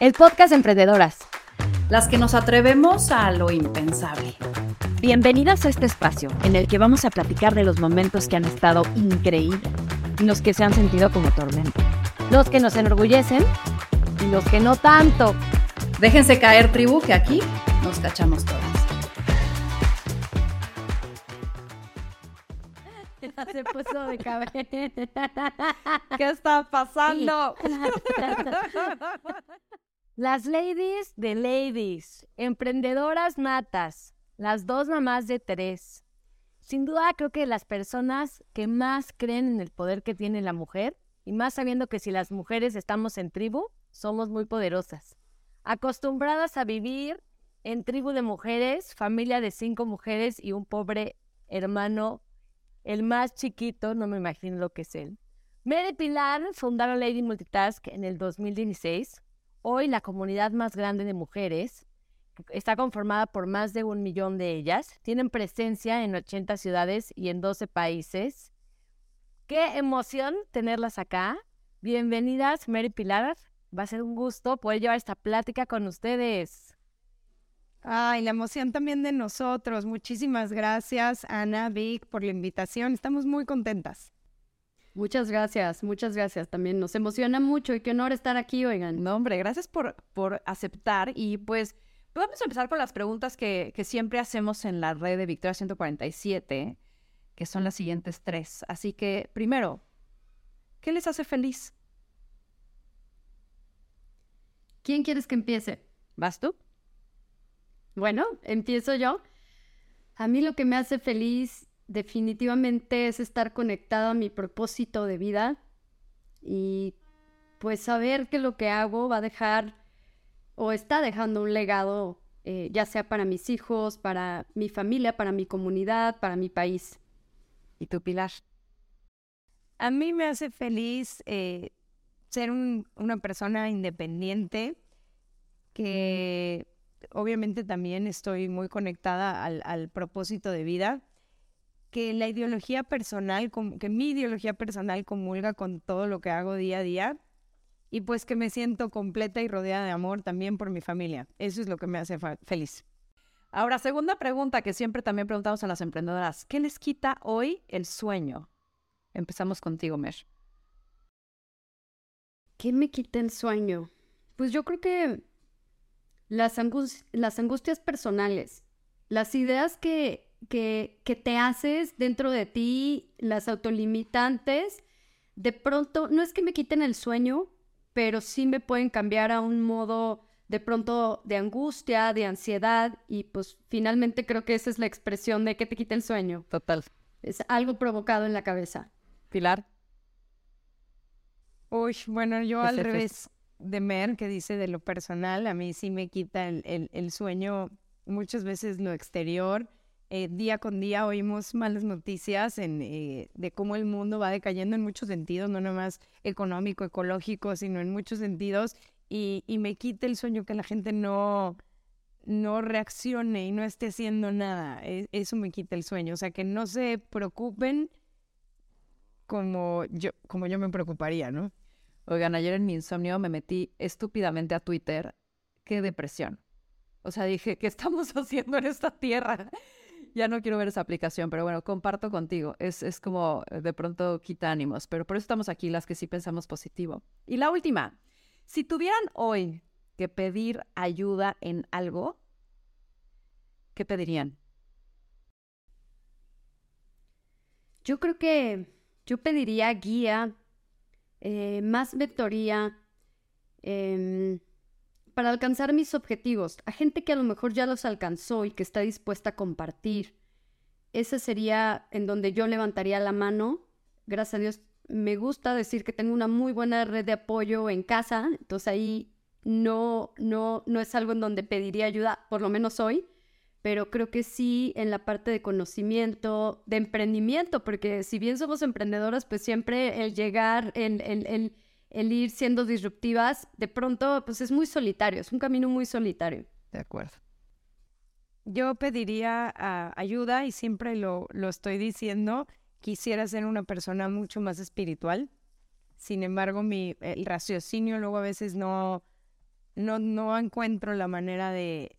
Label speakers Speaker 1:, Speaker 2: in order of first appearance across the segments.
Speaker 1: el podcast de Emprendedoras.
Speaker 2: Las que nos atrevemos a lo impensable.
Speaker 1: Bienvenidas a este espacio en el que vamos a platicar de los momentos que han estado increíbles y los que se han sentido como tormento. Los que nos enorgullecen y los que no tanto.
Speaker 2: Déjense caer, tribu, que aquí nos cachamos todas.
Speaker 1: Se puso de cabeza.
Speaker 2: ¿Qué está pasando?
Speaker 1: Las ladies de ladies, emprendedoras natas, las dos mamás de tres. Sin duda creo que las personas que más creen en el poder que tiene la mujer, y más sabiendo que si las mujeres estamos en tribu, somos muy poderosas. Acostumbradas a vivir en tribu de mujeres, familia de cinco mujeres y un pobre hermano, el más chiquito, no me imagino lo que es él. Mary Pilar fundaron Lady Multitask en el 2016 Hoy la comunidad más grande de mujeres está conformada por más de un millón de ellas. Tienen presencia en 80 ciudades y en 12 países. Qué emoción tenerlas acá. Bienvenidas, Mary Pilar. Va a ser un gusto poder llevar esta plática con ustedes.
Speaker 3: Ay, la emoción también de nosotros. Muchísimas gracias, Ana, Vic, por la invitación. Estamos muy contentas.
Speaker 1: Muchas gracias, muchas gracias. También nos emociona mucho y qué honor estar aquí, oigan.
Speaker 2: No, hombre, gracias por, por aceptar. Y pues vamos a empezar con las preguntas que, que siempre hacemos en la red de Victoria 147, que son las siguientes tres. Así que, primero, ¿qué les hace feliz?
Speaker 1: ¿Quién quieres que empiece?
Speaker 2: ¿Vas tú?
Speaker 1: Bueno, empiezo yo. A mí lo que me hace feliz definitivamente es estar conectado a mi propósito de vida y pues saber que lo que hago va a dejar o está dejando un legado, eh, ya sea para mis hijos, para mi familia, para mi comunidad, para mi país.
Speaker 2: ¿Y tu Pilar?
Speaker 3: A mí me hace feliz eh, ser una persona independiente que obviamente también estoy muy conectada al propósito de vida que la ideología personal, que mi ideología personal comulga con todo lo que hago día a día y pues que me siento completa y rodeada de amor también por mi familia. Eso es lo que me hace feliz.
Speaker 2: Ahora, segunda pregunta que siempre también preguntamos a las emprendedoras. ¿Qué les quita hoy el sueño? Empezamos contigo, Mer.
Speaker 1: ¿Qué me quita el sueño? Pues yo creo que las, las angustias personales, las ideas que que, te haces dentro de ti, las autolimitantes, de pronto, no es que me quiten el sueño, pero sí me pueden cambiar a un modo de pronto de angustia, de ansiedad, y pues finalmente creo que esa es la expresión de que te quita el sueño.
Speaker 2: Total.
Speaker 1: Es algo provocado en la cabeza.
Speaker 2: Pilar.
Speaker 3: Uy, bueno, yo al revés de Mer, que dice de lo personal, a mí sí me quita el, el sueño muchas veces lo exterior eh, día con día oímos malas noticias en, eh, de cómo el mundo va decayendo en muchos sentidos, no nomás económico, ecológico, sino en muchos sentidos, y, y me quita el sueño que la gente no, no reaccione y no esté haciendo nada. E, eso me quita el sueño, o sea, que no se preocupen como yo, como yo me preocuparía, ¿no?
Speaker 2: Oigan, ayer en mi insomnio me metí estúpidamente a Twitter. Qué depresión. O sea, dije, ¿qué estamos haciendo en esta tierra? Ya no quiero ver esa aplicación, pero bueno, comparto contigo. Es, es como eh, de pronto quita ánimos, pero por eso estamos aquí las que sí pensamos positivo. Y la última, si tuvieran hoy que pedir ayuda en algo, ¿qué pedirían?
Speaker 1: Yo creo que yo pediría guía, eh, más vectoría, eh, para alcanzar mis objetivos, a gente que a lo mejor ya los alcanzó y que está dispuesta a compartir. Ese sería en donde yo levantaría la mano. Gracias a Dios, me gusta decir que tengo una muy buena red de apoyo en casa, entonces ahí no, no, no es algo en donde pediría ayuda, por lo menos hoy, pero creo que sí en la parte de conocimiento, de emprendimiento, porque si bien somos emprendedoras, pues siempre el llegar, el, el, el el ir siendo disruptivas, de pronto, pues es muy solitario, es un camino muy solitario.
Speaker 2: De acuerdo.
Speaker 3: Yo pediría ah, ayuda y siempre lo, lo estoy diciendo, quisiera ser una persona mucho más espiritual. Sin embargo, mi, el raciocinio luego a veces no, no, no encuentro la manera de,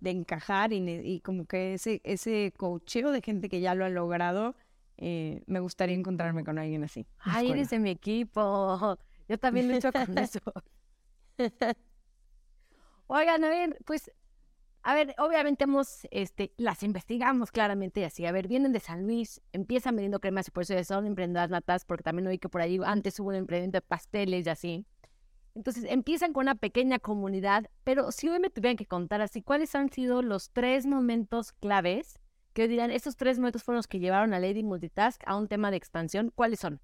Speaker 3: de encajar y, como que ese, ese cocheo de gente que ya lo ha logrado, eh, me gustaría encontrarme con alguien así.
Speaker 4: Ay, eres de mi equipo. Yo también lucho con eso. Oigan, a ver, pues, a ver, obviamente hemos, este, las investigamos claramente así. A ver, vienen de San Luis, empiezan vendiendo cremas y por eso son emprendedoras natas, porque también oí que por ahí antes hubo un emprendimiento de pasteles y así. Entonces empiezan con una pequeña comunidad, pero si hoy me tuvieran que contar así, ¿cuáles han sido los tres momentos claves que dirán, estos tres momentos fueron los que llevaron a Lady Multitask a un tema de expansión? ¿Cuáles son?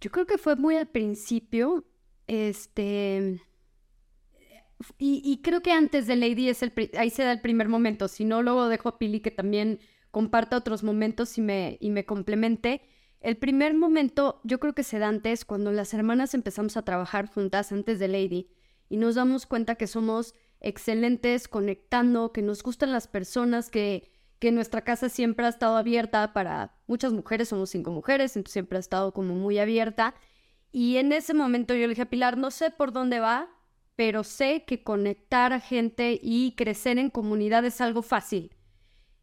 Speaker 1: Yo creo que fue muy al principio, este, y, creo que antes de Lady es el, ahí se da el primer momento, si no luego dejo a Pili que también comparta otros momentos y me, y me complemente. El primer momento yo creo que se da antes cuando las hermanas empezamos a trabajar juntas antes de Lady y nos damos cuenta que somos excelentes conectando, que nos gustan las personas, que, que nuestra casa siempre ha estado abierta para muchas mujeres, somos cinco mujeres, entonces siempre ha estado como muy abierta. Y en ese momento yo le dije a Pilar, no sé por dónde va, pero sé que conectar a gente y crecer en comunidad es algo fácil.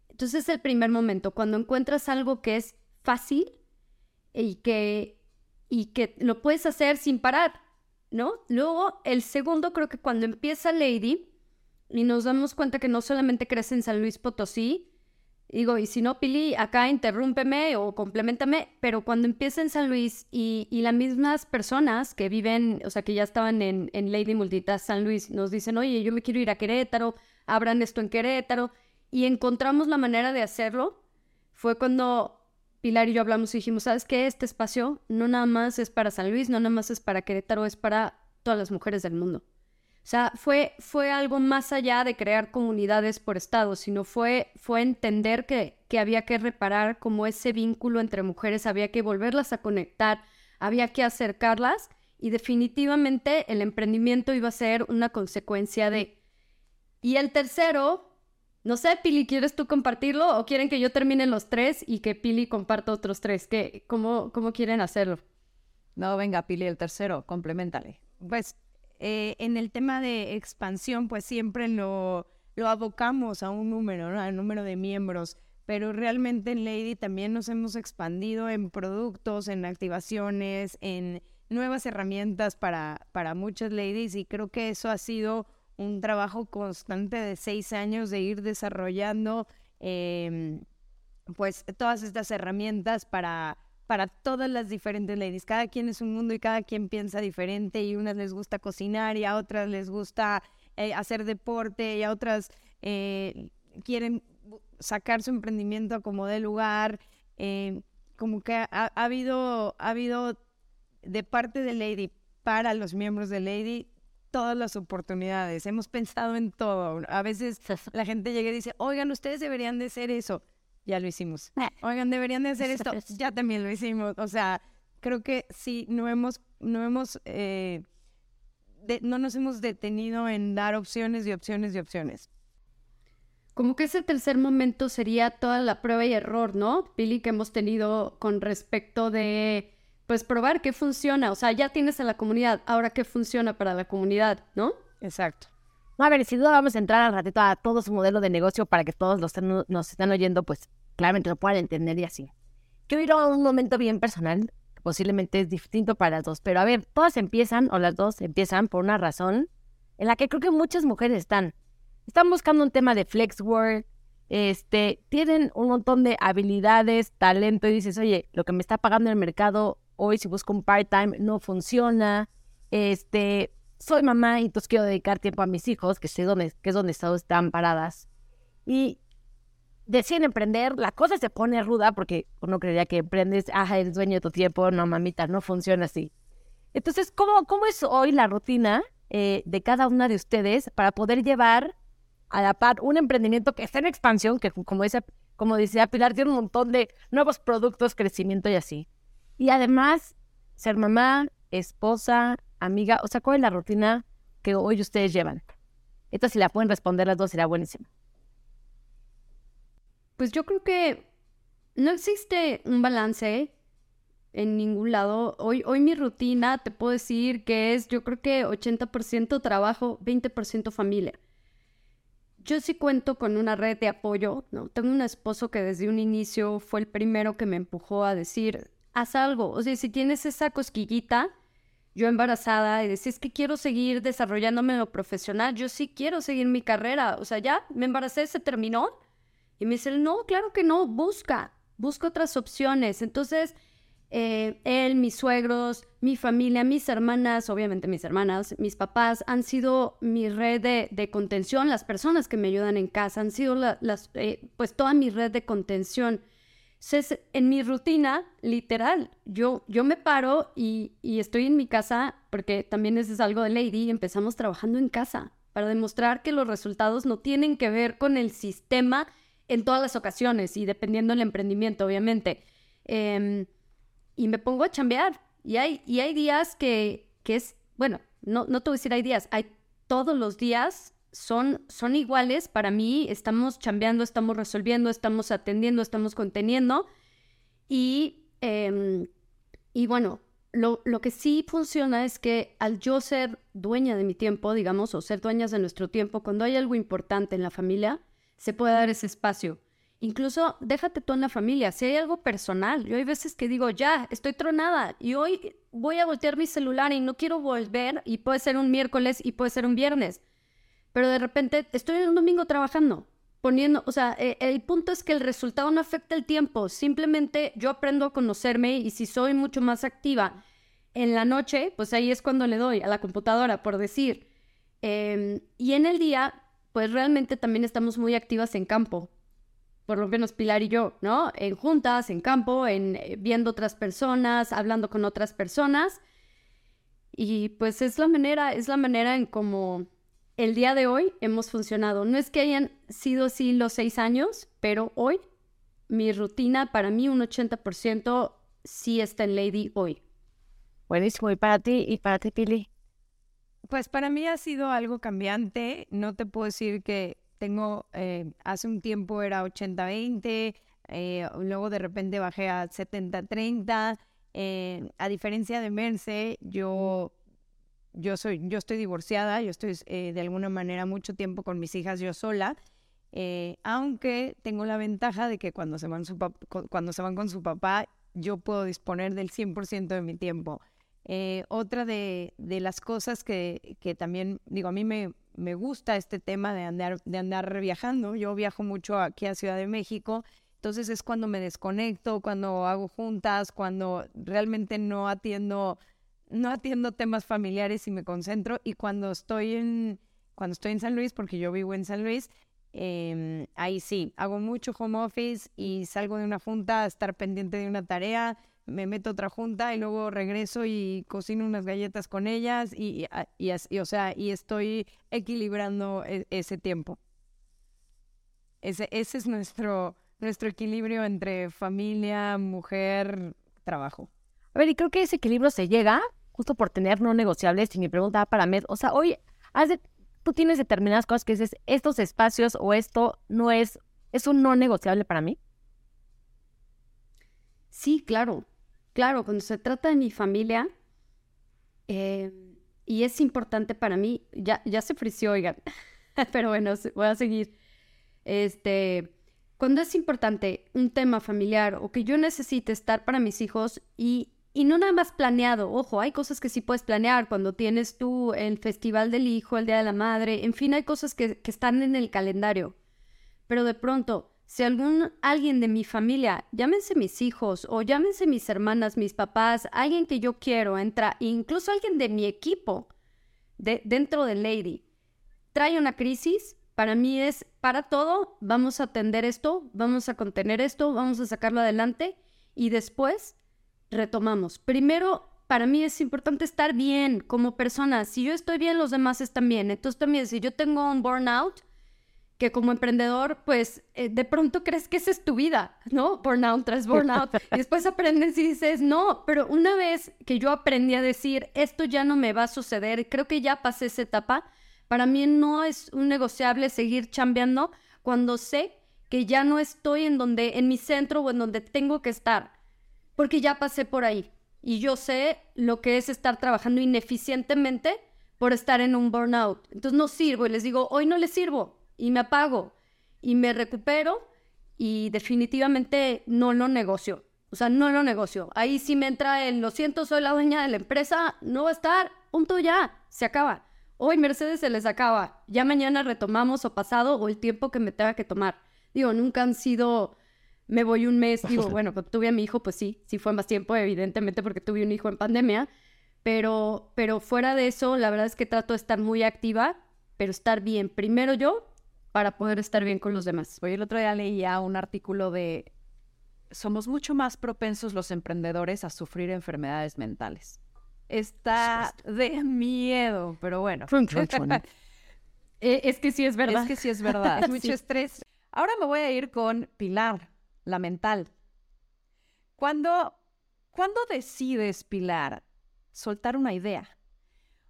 Speaker 1: Entonces es el primer momento, cuando encuentras algo que es fácil, y que, y que lo puedes hacer sin parar, ¿no? Luego, el segundo, creo que cuando empieza Lady y nos damos cuenta que no solamente crece en San Luis Potosí, digo, y si no, Pili, acá interrúmpeme o complementame, pero cuando empieza en San Luis y, y, las mismas personas que viven, o sea, que ya estaban en, en Lady Multitas San Luis, nos dicen, oye, yo me quiero ir a Querétaro, abran esto en Querétaro, y encontramos la manera de hacerlo, fue cuando Pilar y yo hablamos y dijimos, ¿sabes qué? Este espacio no nada más es para San Luis, no nada más es para Querétaro, es para todas las mujeres del mundo. O sea, fue, fue algo más allá de crear comunidades por estado, sino fue, fue entender que, que había que reparar como ese vínculo entre mujeres, había que volverlas a conectar, había que acercarlas y definitivamente el emprendimiento iba a ser una consecuencia de... Y el tercero no sé, Pili, ¿quieres tú compartirlo o quieren que yo termine los tres y que Pili comparta otros tres? ¿Qué, cómo, ¿Cómo quieren hacerlo?
Speaker 2: No, venga, Pili, el tercero, complementale.
Speaker 3: Pues eh, en el tema de expansión, pues siempre lo, abocamos a un número, ¿no? Al número de miembros. Pero realmente en Lady también nos hemos expandido en productos, en activaciones, en nuevas herramientas para, para muchas ladies y creo que eso ha sido un trabajo constante de seis años de ir desarrollando em, pues todas estas herramientas para, para todas las diferentes ladies. Cada quien es un mundo y cada quien piensa diferente y a unas les gusta cocinar y a otras les gusta eh, hacer deporte y a otras eh, quieren sacar su emprendimiento como de lugar. Em, como que ha, ha, habido, ha habido de parte de Lady para los miembros de Lady todas las oportunidades, hemos pensado en todo. A veces la gente llega y dice, oigan, ustedes deberían de hacer eso. Ya lo hicimos. Eh. Oigan, deberían de hacer esto. Ya también lo hicimos. O sea, creo que sí, no hemos, no hemos, eh, no nos hemos detenido en dar opciones y opciones y opciones.
Speaker 1: Como que ese tercer momento sería toda la prueba y error, ¿no? Pili, que hemos tenido con respecto de pues probar qué funciona. O sea, ya tienes a la comunidad, ahora qué funciona para la comunidad, ¿no?
Speaker 3: Exacto.
Speaker 4: A ver, sin duda vamos a entrar al ratito a todo su modelo de negocio para que todos los nos están oyendo, pues claramente lo puedan entender y así. Quiero ir a un momento bien personal, posiblemente es distinto para las dos, pero a ver, todas empiezan, o las dos empiezan por una razón en la que creo que muchas mujeres están. Están buscando un tema de flex work, este, tienen un montón de habilidades, talento, y dices, oye, lo que me está pagando el mercado hoy si busco un part-time no funciona, este, soy mamá y entonces quiero dedicar tiempo a mis hijos, que sé dónde, que es donde están paradas. Y deciden emprender, la cosa se pone ruda porque uno creería que emprendes, ajá, eres dueño de tu tiempo, no mamita, no funciona así. Entonces, ¿cómo, cómo es hoy la rutina eh, de cada una de ustedes para poder llevar a la par un emprendimiento que está en expansión, que como, dice, como decía Pilar, tiene un montón de nuevos productos, crecimiento y así? Y además, ser mamá, esposa, amiga, o sea, ¿cuál es la rutina que hoy ustedes llevan? Esto si la pueden responder las dos será buenísimo.
Speaker 1: Pues yo creo que no existe un balance en ningún lado. Hoy, hoy mi rutina, te puedo decir que es, yo creo que 80% trabajo, 20% familia. Yo sí cuento con una red de apoyo, ¿no? Tengo un esposo que desde un inicio fue el primero que me empujó a decir, haz algo. O sea, si tienes esa cosquillita, yo embarazada y decís que quiero seguir desarrollándome lo profesional, yo sí quiero seguir mi carrera. O sea, ya me embaracé, se terminó. Y me dice, no, claro que no, busca, busca otras opciones. Entonces, eh, él, mis suegros, mi familia, mis hermanas, obviamente mis hermanas, mis papás han sido mi red de, contención, las personas que me ayudan en casa han sido las, eh, pues toda mi red de contención. En mi rutina, literal, yo, yo me paro y, y estoy en mi casa, porque también eso es algo de Lady, empezamos trabajando en casa para demostrar que los resultados no tienen que ver con el sistema en todas las ocasiones y dependiendo del emprendimiento, obviamente. Em, y me pongo a chambear. Y hay, y hay días que, que es, bueno, no, no te voy a decir hay días, hay todos los días son, son iguales para mí, estamos chambeando, estamos resolviendo, estamos atendiendo, estamos conteniendo. Y, em, y bueno, lo, lo, que sí funciona es que al yo ser dueña de mi tiempo, digamos, o ser dueñas de nuestro tiempo, cuando hay algo importante en la familia, se puede dar ese espacio. Incluso déjate tú en la familia, si hay algo personal, yo hay veces que digo, ya, estoy tronada y hoy voy a voltear mi celular y no quiero volver y puede ser un miércoles y puede ser un viernes, pero de repente estoy un domingo trabajando, poniendo, o sea, e, el punto es que el resultado no afecta el tiempo, simplemente yo aprendo a conocerme y si soy mucho más activa en la noche, pues ahí es cuando le doy a la computadora, por decir. Em, y en el día, pues realmente también estamos muy activas en campo por lo menos Pilar y yo, ¿no? En juntas, en campo, en eh, viendo otras personas, hablando con otras personas. Y pues es la manera, es la manera en cómo el día de hoy hemos funcionado. No es que hayan sido así los seis años, pero hoy mi rutina, para mí un 80% sí está en Lady hoy.
Speaker 4: Buenísimo. ¿Y para ti? ¿Y para ti, Pili?
Speaker 3: Pues para mí ha sido algo cambiante. No te puedo decir que tengo, eh, hace un tiempo era 80-20, eh, luego de repente bajé a 70-30. Eh, a diferencia de Merce, yo, yo, soy, yo estoy divorciada, yo estoy de alguna manera mucho tiempo con mis hijas yo sola, aunque tengo la ventaja de que cuando se, van su cuando se van con su papá, yo puedo disponer del 100% de mi tiempo. otra de, de, las cosas que, que también, digo, a mí me, me gusta este tema de andar, de andar viajando. Yo viajo mucho aquí a Ciudad de México, entonces es cuando me desconecto, cuando hago juntas, cuando realmente no atiendo, no atiendo temas familiares y me concentro. Y cuando estoy en, cuando estoy en San Luis, porque yo vivo en San Luis, em, ahí sí, hago mucho home office y salgo de una junta a estar pendiente de una tarea me meto a otra junta y luego regreso y cocino unas galletas con ellas y, y, o sea, y estoy equilibrando e, ese tiempo. Ese, ese es nuestro, nuestro equilibrio entre familia, mujer, trabajo.
Speaker 4: A ver, y creo que ese equilibrio se llega justo por tener no negociables. Y mi pregunta para Med, o sea, oye, tú tienes determinadas cosas que dices, estos espacios o esto no es, es un no negociable para mí.
Speaker 1: Sí, claro. Claro, cuando se trata de mi familia, eh, y es importante para mí, ya, ya se frició, oigan, pero bueno, voy a seguir. Este, cuando es importante un tema familiar o que yo necesite estar para mis hijos y, y no nada más planeado, ojo, hay cosas que sí puedes planear cuando tienes tú el Festival del Hijo, el Día de la Madre, en fin, hay cosas que, que están en el calendario, pero de pronto si algún alguien de mi familia, llámense mis hijos o llámense mis hermanas, mis papás, alguien que yo quiero entra, incluso alguien de mi equipo de, dentro de Lady, trae una crisis, para mí es para todo, vamos a atender esto, vamos a contener esto, vamos a sacarlo adelante y después retomamos. Primero, para mí es importante estar bien como persona. Si yo estoy bien, los demás están bien. Entonces también, si yo tengo un burnout, que como emprendedor, pues eh, de pronto crees que esa es tu vida, ¿no? Burnout tras burnout. y después aprendes y dices, no, pero una vez que yo aprendí a decir, esto ya no me va a suceder, creo que ya pasé esa etapa, para mí no es un negociable seguir chambeando cuando sé que ya no estoy en donde, en mi centro o en donde tengo que estar. Porque ya pasé por ahí y yo sé lo que es estar trabajando ineficientemente por estar en un burnout. Entonces no sirvo y les digo, hoy no les sirvo y me apago y me recupero y definitivamente no lo negocio. O sea, no lo negocio. Ahí sí me entra el, lo siento, soy la dueña de la empresa, no va a estar, punto ya, se acaba. Hoy Mercedes se les acaba, ya mañana retomamos o pasado o el tiempo que me tenga que tomar. Digo, nunca han sido, me voy un mes, digo, bueno, cuando tuve a mi hijo, pues sí, sí fue más tiempo, evidentemente, porque tuve un hijo en pandemia, pero, pero fuera de eso, la verdad es que trato de estar muy activa, pero estar bien, primero yo, para poder estar bien con los demás.
Speaker 2: Hoy el otro día leía un artículo de somos mucho más propensos los emprendedores a sufrir enfermedades mentales. Está de miedo, pero bueno.
Speaker 1: Eh, es que sí es verdad.
Speaker 2: Es que sí es verdad.
Speaker 3: Mucho estrés.
Speaker 2: Ahora me voy a ir con Pilar, la mental. ¿Cuándo, ¿Cuándo decides, Pilar, soltar una idea?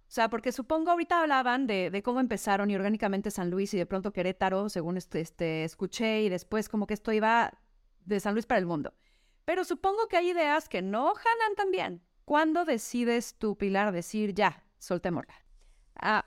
Speaker 2: O sea, porque supongo ahorita hablaban de, de, cómo empezaron y orgánicamente San Luis y de pronto Querétaro, según este, este, escuché, y después como que esto iba de San Luis para el mundo. Pero supongo que hay ideas que no jalan tan bien. ¿Cuándo decides tú, Pilar, decir ya, soltémosla?
Speaker 3: Ah,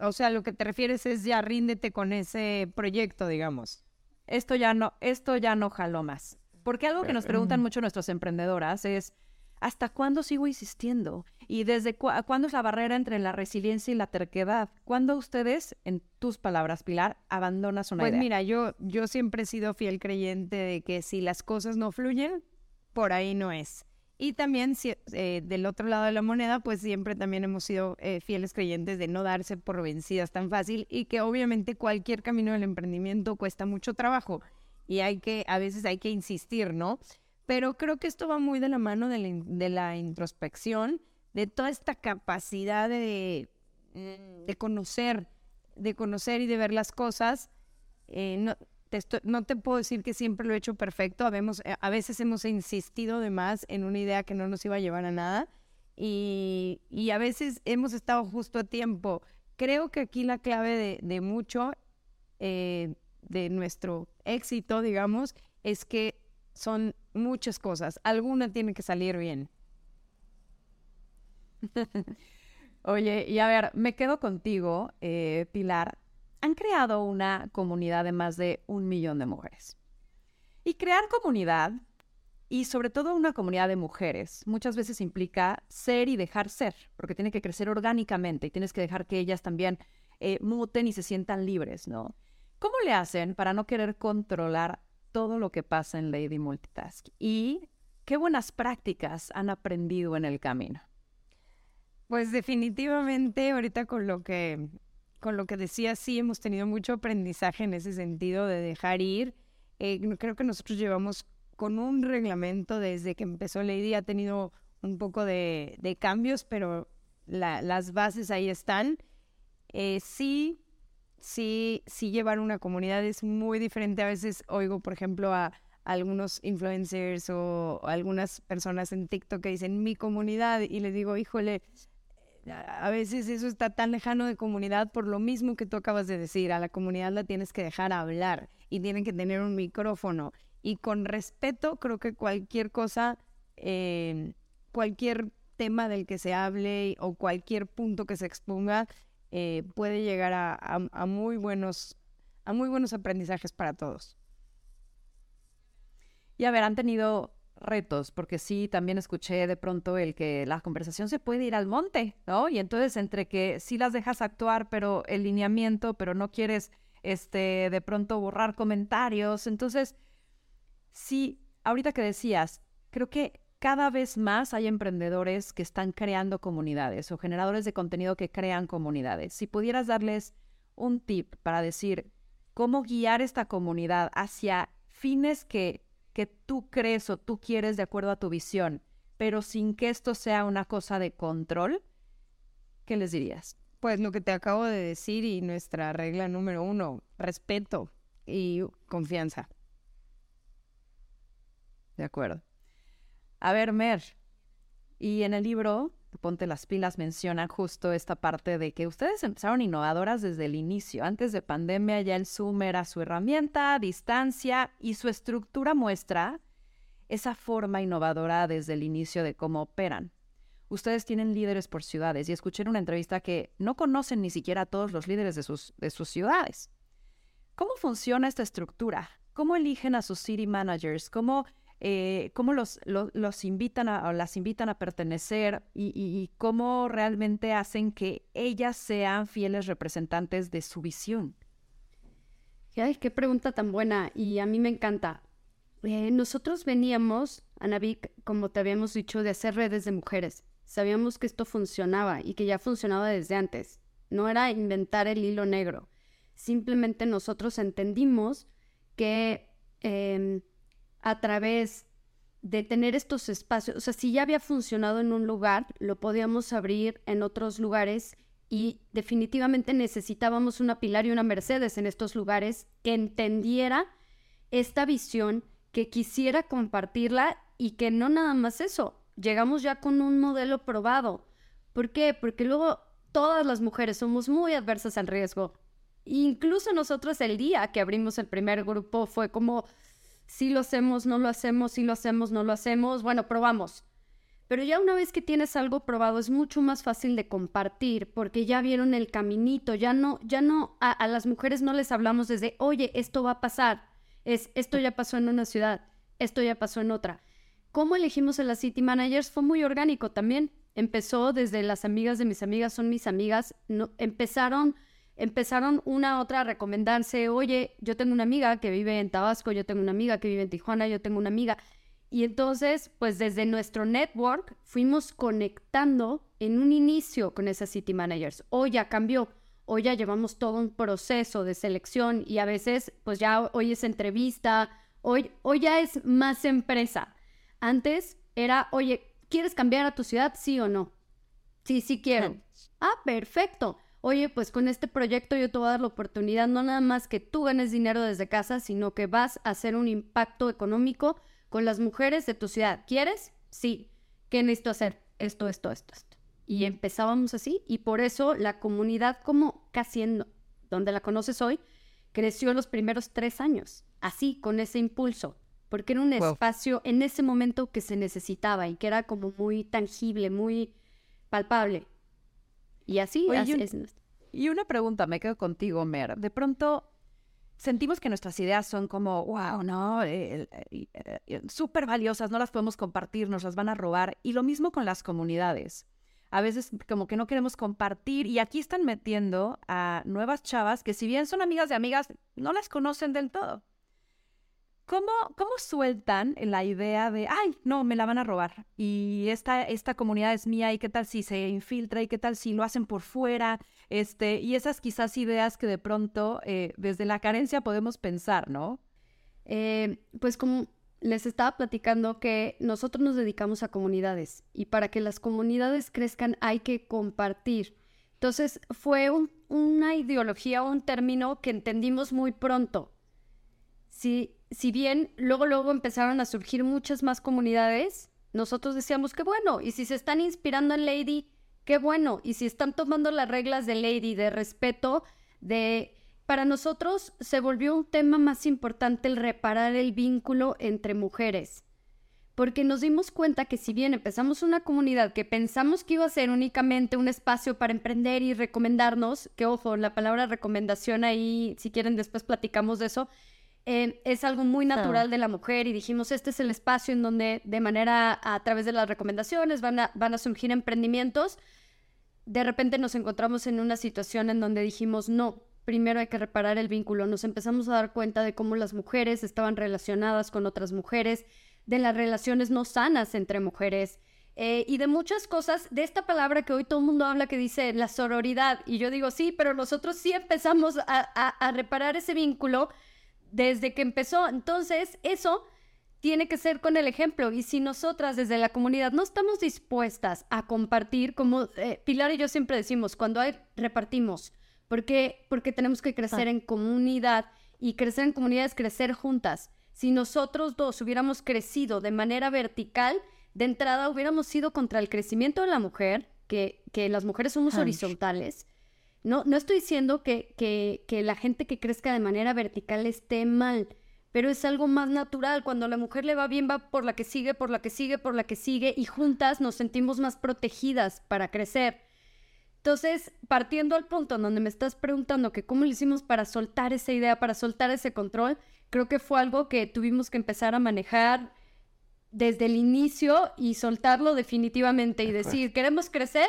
Speaker 3: o sea, lo que te refieres es ya ríndete con ese proyecto, digamos.
Speaker 2: Esto ya no, esto ya no jaló más. Porque algo que nos preguntan mucho nuestras emprendedoras es, ¿hasta cuándo sigo insistiendo? ¿Y desde cuándo es la barrera entre la resiliencia y la terquedad? ¿Cuándo ustedes, en tus palabras, Pilar, abandonas una
Speaker 3: pues
Speaker 2: idea?
Speaker 3: Pues mira, yo, yo siempre he sido fiel creyente de que si las cosas no fluyen, por ahí no es. Y también eh, del otro lado de la moneda, pues siempre también hemos sido eh, fieles creyentes de no darse por vencidas tan fácil y que obviamente cualquier camino del emprendimiento cuesta mucho trabajo y hay que, a veces hay que insistir, ¿no? Pero creo que esto va muy de la mano de la, introspección, de toda esta capacidad de, mm, de conocer, de conocer y de ver las cosas. Eh, no te puedo decir que siempre lo he hecho perfecto. Habemos, eh, a veces hemos insistido de más en una idea que no nos iba a llevar a nada y, y a veces hemos estado justo a tiempo. Creo que aquí la clave de, de mucho eh, de nuestro éxito, digamos, es que son muchas cosas. Alguna tiene que salir bien.
Speaker 2: Oye, y a ver, me quedo contigo, eh, Pilar han creado una comunidad de más de un millón de mujeres. Y crear comunidad, y sobre todo una comunidad de mujeres, muchas veces implica ser y dejar ser, porque tiene que crecer orgánicamente y tienes que dejar que ellas también eh, muten y se sientan libres, ¿no? ¿Cómo le hacen para no querer controlar todo lo que pasa en Lady Multitask? ¿Y qué buenas prácticas han aprendido en el camino?
Speaker 3: Pues definitivamente ahorita con lo que con lo que decía, sí hemos tenido mucho aprendizaje en ese sentido de dejar ir. Eh, creo que nosotros llevamos con un reglamento desde que empezó Lady, ha tenido un poco de, cambios, pero las bases ahí están. Eh, sí, sí, sí llevar una comunidad es muy diferente. A veces oigo, por ejemplo, a, algunos influencers o, o, algunas personas en TikTok que dicen mi comunidad y les digo, híjole, a veces eso está tan lejano de comunidad por lo mismo que tú acabas de decir. A la comunidad la tienes que dejar hablar y tienen que tener un micrófono. Y con respeto, creo que cualquier cosa, eh, cualquier tema del que se hable o cualquier punto que se exponga eh, puede llegar a, muy buenos, a muy buenos aprendizajes para todos.
Speaker 2: Y a ver, han tenido retos, porque sí, también escuché de pronto el que la conversación se puede ir al monte, ¿no? Y entonces entre que sí las dejas actuar, pero el lineamiento, pero no quieres, este, de pronto borrar comentarios. Entonces, sí, ahorita que decías, creo que cada vez más hay emprendedores que están creando comunidades o generadores de contenido que crean comunidades. Si pudieras darles un tip para decir cómo guiar esta comunidad hacia fines que que tú crees o tú quieres de acuerdo a tu visión, pero sin que esto sea una cosa de control, ¿qué les dirías?
Speaker 3: Pues lo que te acabo de decir y nuestra regla número uno, respeto y confianza.
Speaker 2: De acuerdo. A ver, Mer, y en el libro Ponte las pilas mencionan justo esta parte de que ustedes empezaron innovadoras desde el inicio. Antes de pandemia ya el Zoom era su herramienta, distancia y su estructura muestra esa forma innovadora desde el inicio de cómo operan. Ustedes tienen líderes por ciudades y escuché en una entrevista que no conocen ni siquiera a todos los líderes de sus, de sus ciudades. ¿Cómo funciona esta estructura? ¿Cómo eligen a sus city managers? ¿Cómo, eh, cómo los, los, invitan a, o las invitan a pertenecer y, cómo realmente hacen que ellas sean fieles representantes de su visión?
Speaker 1: Ay, qué pregunta tan buena y a mí me encanta. Eh, nosotros veníamos, Anavik, como te habíamos dicho, de hacer redes de mujeres. Sabíamos que esto funcionaba y que ya funcionaba desde antes. No era inventar el hilo negro. Simplemente nosotros entendimos que em, a través de tener estos espacios, o sea, si ya había funcionado en un lugar, lo podíamos abrir en otros lugares y definitivamente necesitábamos una Pilar y una Mercedes en estos lugares que entendiera esta visión, que quisiera compartirla y que no nada más eso, llegamos ya con un modelo probado. ¿Por qué? Porque luego todas las mujeres somos muy adversas al riesgo. Incluso nosotros el día que abrimos el primer grupo fue como, si lo hacemos, no lo hacemos, si lo hacemos, no lo hacemos, bueno, probamos. Pero ya una vez que tienes algo probado es mucho más fácil de compartir porque ya vieron el caminito, ya no, ya no, a, las mujeres no les hablamos desde, oye, esto va a pasar, es, esto ya pasó en una ciudad, esto ya pasó en otra. ¿Cómo elegimos a las City Managers? Fue muy orgánico también. Empezó desde las amigas de mis amigas son mis amigas, no, empezaron empezaron una a otra a recomendarse, oye, yo tengo una amiga que vive en Tabasco, yo tengo una amiga que vive en Tijuana, yo tengo una amiga. Y entonces, pues desde nuestro network fuimos conectando en un inicio con esas city managers. Hoy ya cambió, hoy ya llevamos todo un proceso de selección y a veces, pues ya hoy es entrevista, hoy, hoy ya es más empresa. Antes era, oye, ¿quieres cambiar a tu ciudad? Sí o no. Sí, sí quiero. Ah, perfecto. Oye, pues con este proyecto yo te voy a dar la oportunidad no nada más que tú ganes dinero desde casa, sino que vas a hacer un impacto económico con las mujeres de tu ciudad. ¿Quieres? Sí. ¿Qué necesito hacer? Esto, esto, esto, esto. Y empezábamos así y por eso la comunidad como casi en donde la conoces hoy, creció los primeros tres años, así, con ese impulso, porque era un espacio en ese momento que se necesitaba y que era como muy tangible, muy palpable. Y así, es.
Speaker 2: Y una pregunta, me quedo contigo, Mer. De pronto, sentimos que nuestras ideas son como, wow, no, eh, eh, eh, súper valiosas, no las podemos compartir, nos las van a robar. Y lo mismo con las comunidades. A veces como que no queremos compartir y aquí están metiendo a nuevas chavas que si bien son amigas de amigas, no las conocen del todo. ¿Cómo, ¿Cómo sueltan la idea de, ay, no, me la van a robar? Y esta, esta comunidad es mía, ¿y qué tal si se infiltra? ¿Y qué tal si lo hacen por fuera? Este, y esas quizás ideas que de pronto eh, desde la carencia podemos pensar, ¿no?
Speaker 1: Eh, pues como les estaba platicando que nosotros nos dedicamos a comunidades y para que las comunidades crezcan hay que compartir. Entonces fue una ideología o un término que entendimos muy pronto. Si si bien luego, luego empezaron a surgir muchas más comunidades, nosotros decíamos que bueno, y si se están inspirando en Lady, qué bueno, y si están tomando las reglas de Lady, de respeto, de... Para nosotros se volvió un tema más importante el reparar el vínculo entre mujeres, porque nos dimos cuenta que si bien empezamos una comunidad que pensamos que iba a ser únicamente un espacio para emprender y recomendarnos, que ojo, la palabra recomendación ahí, si quieren después platicamos de eso, eh, es algo muy natural de la mujer y dijimos, este es el espacio en donde de manera a través de las recomendaciones van a, van a surgir emprendimientos. De repente nos encontramos en una situación en donde dijimos, no, primero hay que reparar el vínculo. Nos empezamos a dar cuenta de cómo las mujeres estaban relacionadas con otras mujeres, de las relaciones no sanas entre mujeres. Eh, y de muchas cosas, de esta palabra que hoy todo el mundo habla que dice la sororidad. Y yo digo, sí, pero nosotros sí empezamos a, a reparar ese vínculo desde que empezó. Entonces, eso tiene que ser con el ejemplo. Y si nosotras desde la comunidad no estamos dispuestas a compartir, como eh, Pilar y yo siempre decimos, cuando hay, repartimos, porque, porque tenemos que crecer en comunidad y crecer en comunidades, crecer juntas. Si nosotros dos hubiéramos crecido de manera vertical, de entrada hubiéramos sido contra el crecimiento de la mujer, que, que las mujeres somos horizontales no, no estoy diciendo que, que, que la gente que crezca de manera vertical esté mal, pero es algo más natural. Cuando a la mujer le va bien, va por la que sigue, por la que sigue, por la que sigue, y juntas nos sentimos más protegidas para crecer. Entonces, partiendo al punto en donde me estás preguntando que cómo lo hicimos para soltar esa idea, para soltar ese control, creo que fue algo que tuvimos que empezar a manejar desde el inicio y soltarlo definitivamente y decir, queremos crecer,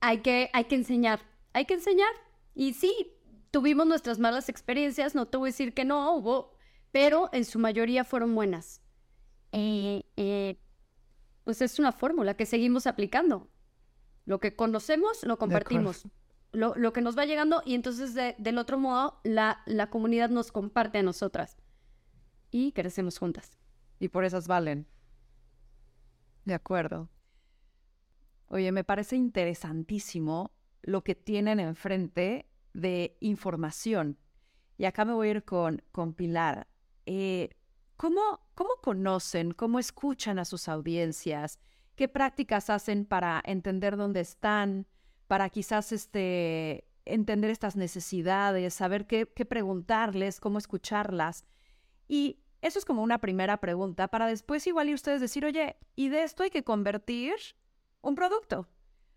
Speaker 1: hay que, hay que enseñar, hay que enseñar. Y sí, tuvimos nuestras malas experiencias, no te voy a decir que no hubo, pero en su mayoría fueron buenas. Eh, eh, pues es una fórmula que seguimos aplicando. Lo que conocemos, lo compartimos. Lo, lo, que nos va llegando y entonces del otro modo la, la comunidad nos comparte a nosotras y crecemos juntas.
Speaker 2: Y por esas valen. De acuerdo. Oye, me parece interesantísimo lo que tienen enfrente de información. Y acá me voy a ir con, con Pilar. Eh, ¿cómo, ¿Cómo conocen, cómo escuchan a sus audiencias? ¿Qué prácticas hacen para entender dónde están? Para quizás este, entender estas necesidades, saber qué, qué preguntarles, cómo escucharlas. Y eso es como una primera pregunta para después igual y ustedes decir, oye, y de esto hay que convertir un producto.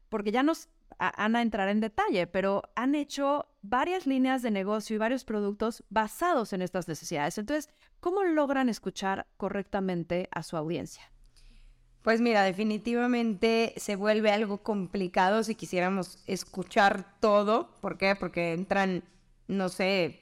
Speaker 2: Porque ya nos van a entrar en detalle, pero han hecho varias líneas de negocio y varios productos basados en estas necesidades. Entonces, ¿cómo logran escuchar correctamente a su audiencia?
Speaker 3: Pues mira, definitivamente se vuelve algo complicado si quisiéramos escuchar todo. ¿Por qué? Porque entran, no sé,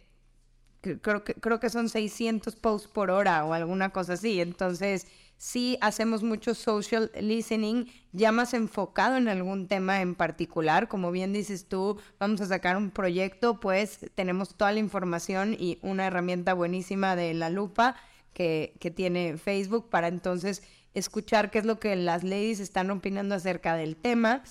Speaker 3: creo que, creo que son 600 posts por hora o alguna cosa así. Entonces, sí hacemos mucho social listening, ya más enfocado en algún tema en particular. Como bien dices tú, vamos a sacar un proyecto, pues tenemos toda la información y una herramienta buenísima de la lupa que, que tiene Facebook para entonces escuchar qué es lo que las ladies están opinando acerca del tema.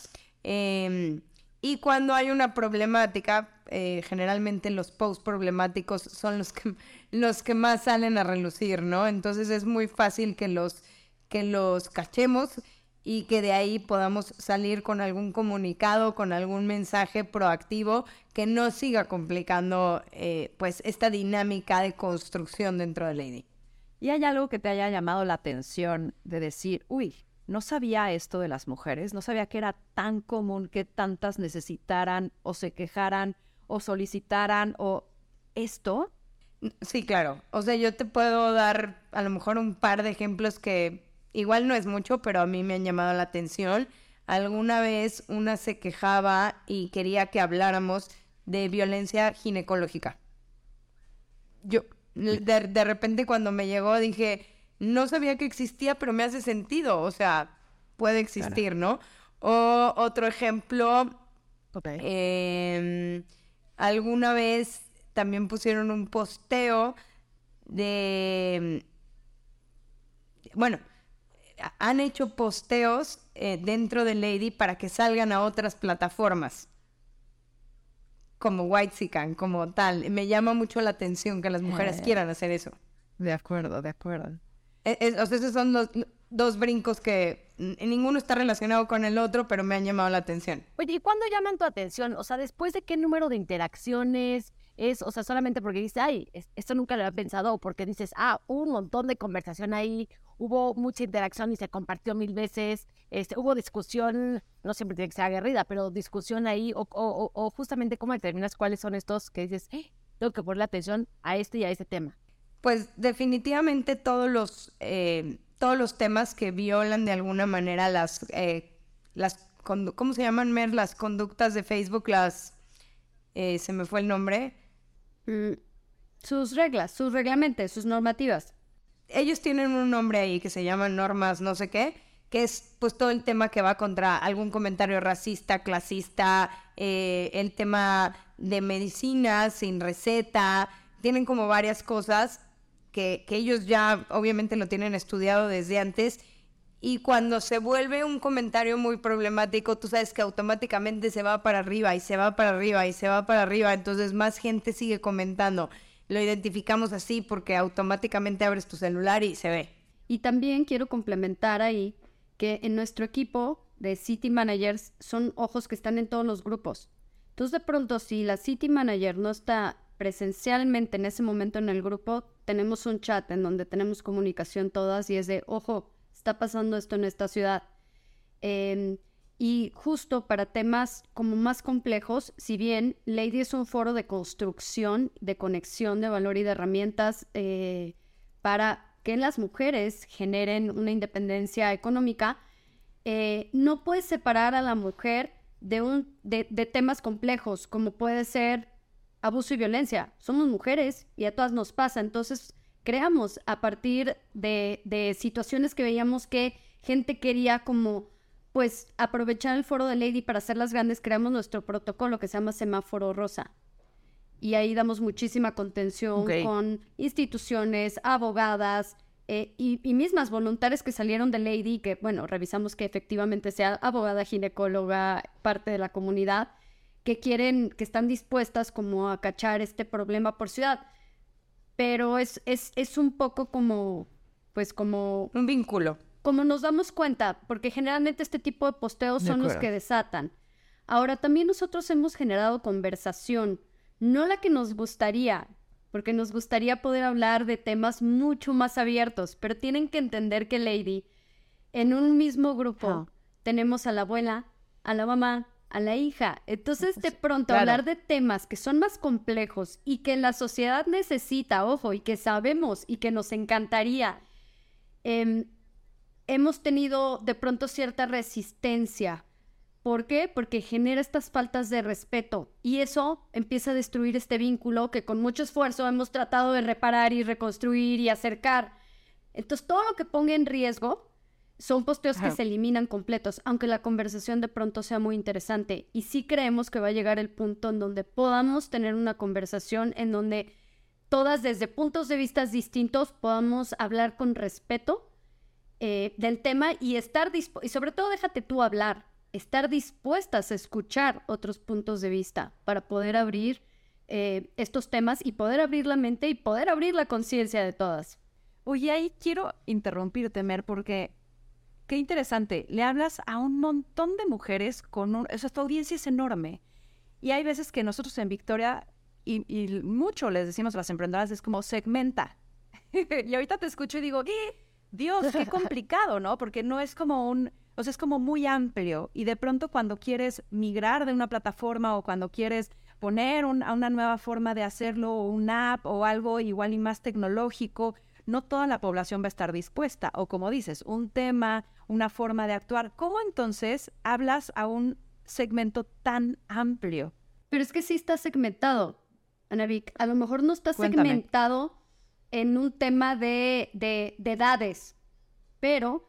Speaker 3: Em, y cuando hay una problemática, eh, generalmente los posts problemáticos son los que, los que más salen a relucir, ¿no? Entonces es muy fácil que los, que los cachemos y que de ahí podamos salir con algún comunicado, con algún mensaje proactivo que no siga complicando eh, pues esta dinámica de construcción dentro de Lady.
Speaker 2: ¿Y hay algo que te haya llamado la atención de decir, uy, no sabía esto de las mujeres, no sabía que era tan común que tantas necesitaran o se quejaran o solicitaran o esto?
Speaker 3: Sí, claro. O sea, yo te puedo dar a lo mejor un par de ejemplos que igual no es mucho, pero a mí me han llamado la atención. Alguna vez una se quejaba y quería que habláramos de violencia ginecológica. Yo, de, repente cuando me llegó dije, no sabía que existía, pero me hace sentido, o sea, puede existir, ¿no? O otro ejemplo, em, alguna vez también pusieron un posteo de, bueno, han hecho posteos eh, dentro de Lady para que salgan a otras plataformas como White como tal. Me llama mucho la atención que las mujeres eh. quieran hacer eso.
Speaker 2: De acuerdo, de acuerdo.
Speaker 3: E, o sea, esos son los dos brincos que ninguno está relacionado con el otro, pero me han llamado la atención.
Speaker 4: Oye, ¿y cuándo llaman tu atención? O sea, ¿después de qué número de interacciones es? O sea, solamente porque dices, ay, esto nunca lo había pensado, o porque dices, ah, hubo un montón de conversación ahí, hubo mucha interacción y se compartió mil veces, este, hubo discusión, no siempre tiene que ser aguerrida, pero discusión ahí, o, o, justamente cómo determinas cuáles son estos que dices, eh, tengo que ponerle atención a este y a este tema.
Speaker 3: Pues definitivamente todos los, eh, todos los temas que violan de alguna manera las, eh, las ¿cómo se llaman, Mer? Las conductas de Facebook, las, eh, se me fue el nombre.
Speaker 1: Mm, sus reglas, sus reglamentos, sus normativas
Speaker 3: ellos tienen un nombre ahí que se llama normas no sé qué, que es pues todo el tema que va contra algún comentario racista, clasista, eh, el tema de medicina sin receta, tienen como varias cosas que, ellos ya obviamente lo tienen estudiado desde antes y cuando se vuelve un comentario muy problemático, tú sabes que automáticamente se va para arriba y se va para arriba y se va para arriba, entonces más gente sigue comentando lo identificamos así porque automáticamente abres tu celular y se ve.
Speaker 1: Y también quiero complementar ahí que en nuestro equipo de City Managers son ojos que están en todos los grupos. Entonces de pronto si la City Manager no está presencialmente en ese momento en el grupo tenemos un chat en donde tenemos comunicación todas y es de, ojo, está pasando esto en esta ciudad. Em, y justo para temas como más complejos, si bien Lady es un foro de construcción, de conexión de valor y de herramientas eh, para que las mujeres generen una independencia económica, eh, no puedes separar a la mujer de, un, de, temas complejos como puede ser abuso y violencia. Somos mujeres y a todas nos pasa. Entonces, creamos a partir de, de situaciones que veíamos que gente quería como pues aprovechar el foro de Lady para hacer las grandes, creamos nuestro protocolo que se llama semáforo rosa. Y ahí damos muchísima contención con instituciones, abogadas eh, y, mismas voluntarias que salieron de Lady, que bueno, revisamos que efectivamente sea abogada, ginecóloga, parte de la comunidad, que quieren, que están dispuestas como a cachar este problema por ciudad. Pero es, es, es un poco como, pues como...
Speaker 3: Un vínculo
Speaker 1: como nos damos cuenta, porque generalmente este tipo de posteos son los que desatan. Ahora, también nosotros hemos generado conversación, no la que nos gustaría, porque nos gustaría poder hablar de temas mucho más abiertos, pero tienen que entender que Lady, en un mismo grupo, tenemos a la abuela, a la mamá, a la hija. Entonces, de pronto, hablar de temas que son más complejos y que la sociedad necesita, ojo, y que sabemos y que nos encantaría. Eh, hemos tenido de pronto cierta resistencia. ¿Por qué? Porque genera estas faltas de respeto y eso empieza a destruir este vínculo que con mucho esfuerzo hemos tratado de reparar y reconstruir y acercar. Entonces, todo lo que ponga en riesgo son posteos que se eliminan completos, aunque la conversación de pronto sea muy interesante. Y sí creemos que va a llegar el punto en donde podamos tener una conversación en donde todas desde puntos de vista distintos podamos hablar con respeto eh, del tema y estar y sobre todo déjate tú hablar, estar dispuestas a escuchar otros puntos de vista para poder abrir eh, estos temas y poder abrir la mente y poder abrir la conciencia de todas.
Speaker 2: Oye, ahí quiero interrumpirte, Mer, porque qué interesante. Le hablas a un montón de mujeres con un... O tu audiencia es enorme. Y hay veces que nosotros en Victoria, y, mucho les decimos a las emprendedoras, es como segmenta. y ahorita te escucho y digo. Dios, qué complicado, ¿no? Porque no es como un, o sea, es como muy amplio y de pronto cuando quieres migrar de una plataforma o cuando quieres poner una nueva forma de hacerlo o una app o algo igual y más tecnológico, no toda la población va a estar dispuesta. O como dices, un tema, una forma de actuar. ¿Cómo entonces hablas a un segmento tan amplio?
Speaker 1: Pero es que sí está segmentado, Anavik. A lo mejor no está segmentado en un tema de, de, edades, pero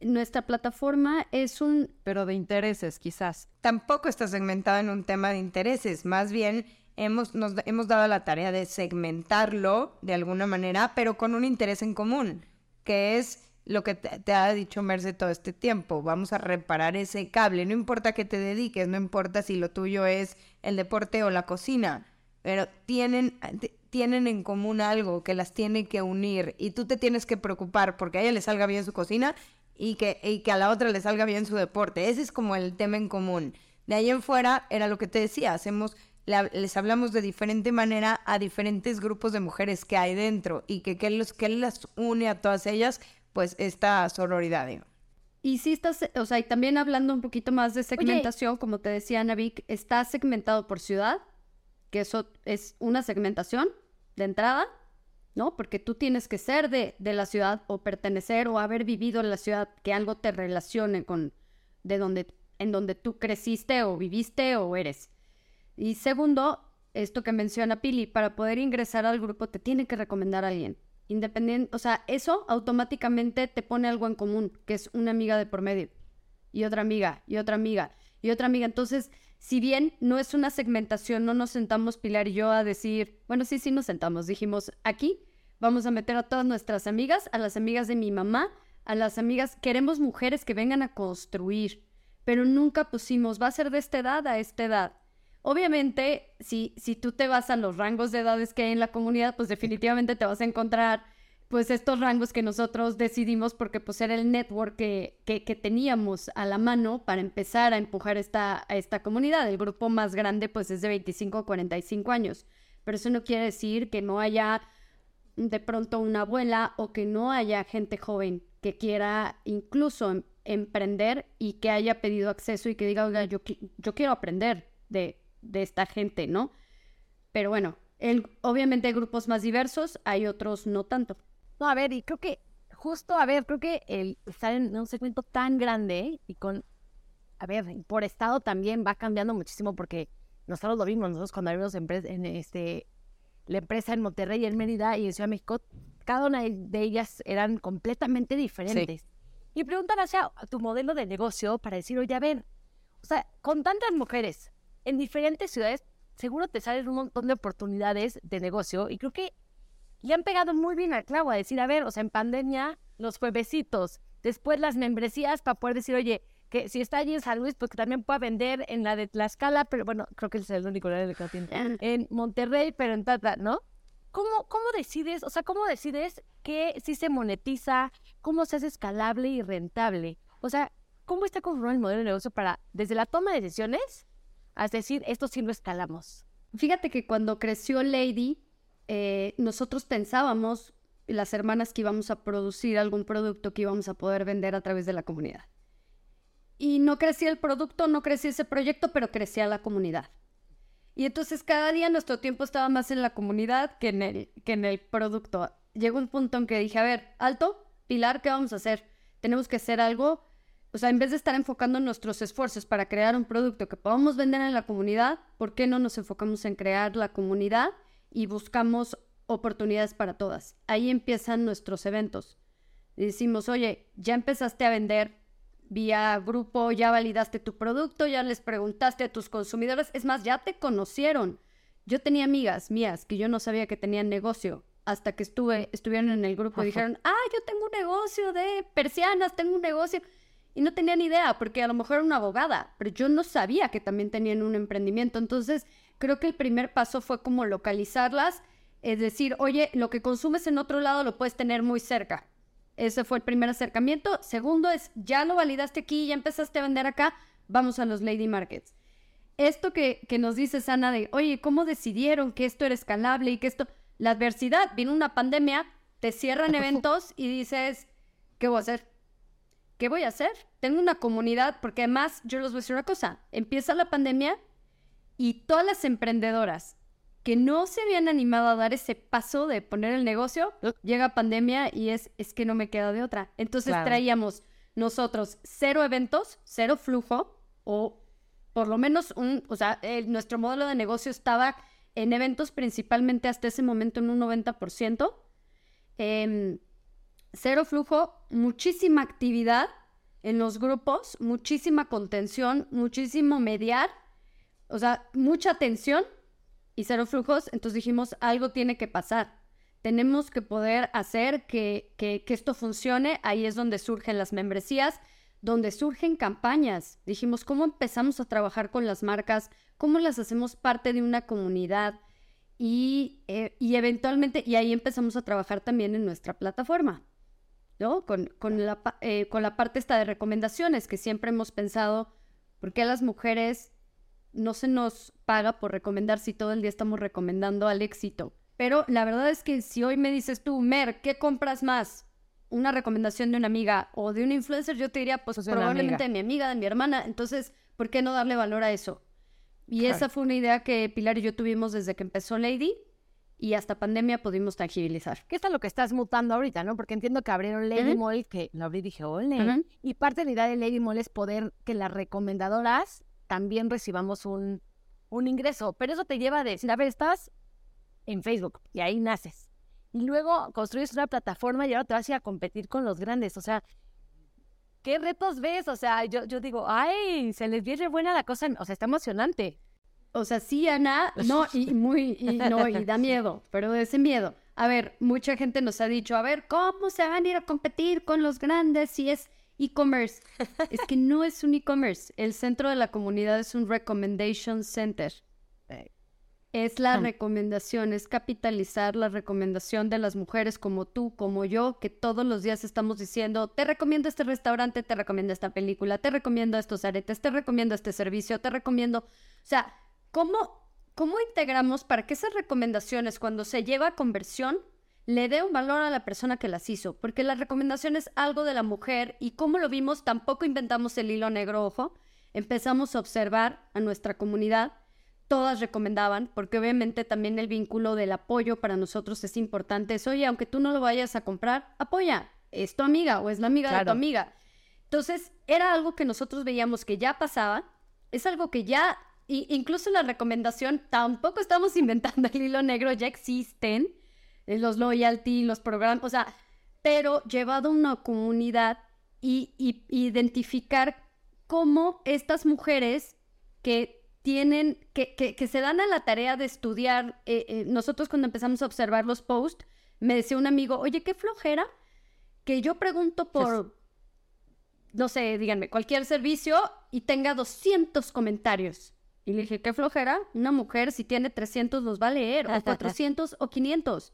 Speaker 1: nuestra plataforma es un...
Speaker 2: Pero de intereses, quizás.
Speaker 3: Tampoco está segmentada en un tema de intereses, más bien hemos, nos hemos dado la tarea de segmentarlo de alguna manera, pero con un interés en común, que es lo que te, ha dicho Merce todo este tiempo. Vamos a reparar ese cable. No importa que te dediques, no importa si lo tuyo es el deporte o la cocina, pero tienen, tienen en común algo que las tiene que unir y tú te tienes que preocupar porque a ella le salga bien su cocina y que, y que a la otra le salga bien su deporte. Ese es como el tema en común. De ahí en fuera era lo que te decía, hacemos, les hablamos de diferente manera a diferentes grupos de mujeres que hay dentro y que, los, que las une a todas ellas, pues esta sororidad.
Speaker 1: Y sí estás, o sea, también hablando un poquito más de segmentación, como te decía Navik, está segmentado por ciudad, que eso es una segmentación de entrada, ¿no? Porque tú tienes que ser de, de, la ciudad o pertenecer o haber vivido en la ciudad, que algo te relacione con de donde, en donde tú creciste o viviste o eres. Y segundo, esto que menciona Pili, para poder ingresar al grupo te tiene que recomendar a alguien. Independiente, o sea, eso automáticamente te pone algo en común, que es una amiga de por medio, y otra amiga, y otra amiga, y otra amiga. Entonces, si bien no es una segmentación, no nos sentamos Pilar y yo a decir, bueno, sí, sí nos sentamos, dijimos, aquí vamos a meter a todas nuestras amigas, a las amigas de mi mamá, a las amigas, queremos mujeres que vengan a construir, pero nunca pusimos, va a ser de esta edad a esta edad. Obviamente, si, si tú te vas a los rangos de edades que hay en la comunidad, pues definitivamente te vas a encontrar pues estos rangos que nosotros decidimos porque pues era el network que, que, teníamos a la mano para empezar a empujar esta, a esta comunidad. El grupo más grande pues es de 25 a 45 años. pero eso no quiere decir que no haya de pronto una abuela o que no haya gente joven que quiera incluso em, emprender y que haya pedido acceso y que diga, oiga, yo, yo quiero aprender de, de esta gente, ¿no? Pero bueno, el, obviamente hay grupos más diversos, hay otros no tanto.
Speaker 4: No, a ver, y creo que justo, a ver, creo que el estar en un segmento tan grande y con, a ver, por estado también va cambiando muchísimo porque nosotros lo vimos, nosotros cuando abrimos en este, la empresa en Monterrey, en Mérida y en Ciudad de México, cada una de ellas eran completamente diferentes. Y preguntan hacia tu modelo de negocio para decir, oye, a ver, o sea, con tantas mujeres en diferentes ciudades, seguro te salen un montón de oportunidades de negocio y creo que le han pegado muy bien al clavo a decir, a ver, o sea, en pandemia, los juevesitos, después las membresías para poder decir, oye, que si está allí en San Luis, pues que también pueda vender en la de Tlaxcala, pero bueno, creo que es el único lugar que tiene. En Monterrey, pero en Tata, ¿no? ¿Cómo, ¿Cómo decides, o sea, cómo decides que si se monetiza, cómo se hace escalable y rentable? O sea, ¿cómo está conformado el modelo de negocio para, desde la toma de decisiones, hasta decir, esto sí lo escalamos?
Speaker 1: Fíjate que cuando creció Lady, eh, nosotros pensábamos, las hermanas, que íbamos a producir algún producto que íbamos a poder vender a través de la comunidad. Y no crecía el producto, no crecía ese proyecto, pero crecía la comunidad. Y entonces cada día nuestro tiempo estaba más en la comunidad que en el, que en el producto. Llegó un punto en que dije, a ver, alto, Pilar, ¿qué vamos a hacer? Tenemos que hacer algo. O sea, en vez de estar enfocando nuestros esfuerzos para crear un producto que podamos vender en la comunidad, ¿por qué no nos enfocamos en crear la comunidad y buscamos oportunidades para todas. Ahí empiezan nuestros eventos. decimos, oye, ya empezaste a vender vía grupo, ya validaste tu producto, ya les preguntaste a tus consumidores, es más, ya te conocieron. Yo tenía amigas mías que yo no sabía que tenían negocio hasta que estuve, estuvieron en el grupo y dijeron, ah, yo tengo un negocio de persianas, tengo un negocio. Y no tenía ni idea, porque a lo mejor era una abogada, pero yo no sabía que también tenían un emprendimiento. Entonces, creo que el primer paso fue como localizarlas, es decir, oye, lo que consumes en otro lado lo puedes tener muy cerca. Ese fue el primer acercamiento. Segundo es, ya lo validaste aquí, ya empezaste a vender acá, vamos a los Lady Markets. Esto que, que nos dice Sana de, oye, ¿cómo decidieron que esto era escalable y que esto... La adversidad, vino una pandemia, te cierran eventos y dices, ¿qué voy a hacer? ¿Qué voy a hacer? Tengo una comunidad, porque además yo les voy a decir una cosa, empieza la pandemia y todas las emprendedoras que no se habían animado a dar ese paso de poner el negocio, llega pandemia y es, es que no me queda de otra. Entonces traíamos nosotros cero eventos, cero flujo, o por lo menos un, o sea, nuestro modelo de negocio estaba en eventos principalmente hasta ese momento en un 90%. Em, cero flujo, muchísima actividad en los grupos, muchísima contención, muchísimo mediar o sea, mucha tensión y cero flujos, entonces dijimos, algo tiene que pasar. Tenemos que poder hacer que, que, esto funcione. Ahí es donde surgen las membresías, donde surgen campañas. Dijimos, ¿cómo empezamos a trabajar con las marcas? ¿Cómo las hacemos parte de una comunidad? Y, eh, y eventualmente, y ahí empezamos a trabajar también en nuestra plataforma, ¿no? Con, con, la, eh, con la parte esta de recomendaciones, que siempre hemos pensado, ¿por qué las mujeres no se nos paga por recomendar si todo el día estamos recomendando al éxito. Pero la verdad es que si hoy me dices tú, Mer, ¿qué compras más? Una recomendación de una amiga o de un influencer, yo te diría, pues, pues probablemente de mi amiga, de mi hermana. Entonces, ¿por qué no darle valor a eso? Y esa fue una idea que Pilar y yo tuvimos desde que empezó Lady y hasta pandemia pudimos tangibilizar.
Speaker 4: ¿Qué es lo que estás mutando ahorita, no? Porque entiendo que abrieron Lady Mall, que lo abrí y dije, ole. Y parte de la idea de Lady Mall es poder que las recomendadoras también recibamos un, un ingreso. Pero eso te lleva a decir, a ver, estás en Facebook y ahí naces. Y luego construyes una plataforma y ahora te vas a ir a competir con los grandes. O sea, ¿qué retos ves? O sea, yo, yo digo, ay, se les viene buena la cosa. O sea, está emocionante.
Speaker 1: O sea, sí, Ana, no, y muy, y no, y da miedo, pero ese miedo. A ver, mucha gente nos ha dicho, a ver, ¿cómo se van a ir a competir con los grandes si es e-commerce. es que no es un e-commerce. El centro de la comunidad es un recommendation center. Es la recomendación, es capitalizar la recomendación de las mujeres como tú, como yo, que todos los días estamos diciendo, te recomiendo este restaurante, te recomiendo esta película, te recomiendo estos aretes, te recomiendo este servicio, te recomiendo... O sea, ¿cómo, ¿cómo integramos para que esas recomendaciones cuando se lleva a conversión le dé un valor a la persona que las hizo? Porque la recomendación es algo de la mujer y como lo vimos, tampoco inventamos el hilo negro, ojo, empezamos a observar a nuestra comunidad, todas recomendaban, porque obviamente también el vínculo del apoyo para nosotros es importante. Es, oye, aunque tú no lo vayas a comprar, apoya, es tu amiga o es la amiga de tu amiga. Entonces, era algo que nosotros veíamos que ya pasaba, es algo que ya, incluso la recomendación, tampoco estamos inventando el hilo negro, ya existen eh, los loyalty, los programas, o sea, pero llevado a una comunidad y, identificar cómo estas mujeres que tienen, que, que, se dan a la tarea de estudiar, eh, eh, nosotros cuando empezamos a observar los posts, me decía un amigo, oye, qué flojera, que yo pregunto por, no sé, díganme, cualquier servicio y tenga 200 comentarios. Y le dije, qué flojera, una mujer si tiene 300 los va a leer, o 400 o 500.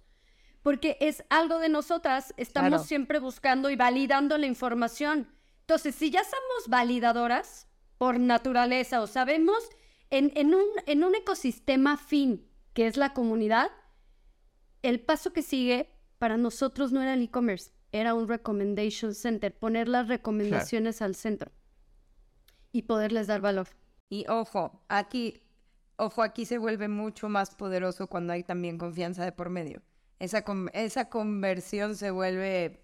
Speaker 1: Porque es algo de nosotras, estamos siempre buscando y validando la información. Entonces, si ya somos validadoras por naturaleza o sabemos en, en, un, en un ecosistema fin, que es la comunidad, el paso que sigue para nosotros no era el e-commerce, era un recommendation center, poner las recomendaciones al centro y poderles dar valor.
Speaker 3: Y ojo, aquí, ojo, aquí se vuelve mucho más poderoso cuando hay también confianza de por medio. Esa, esa conversión se vuelve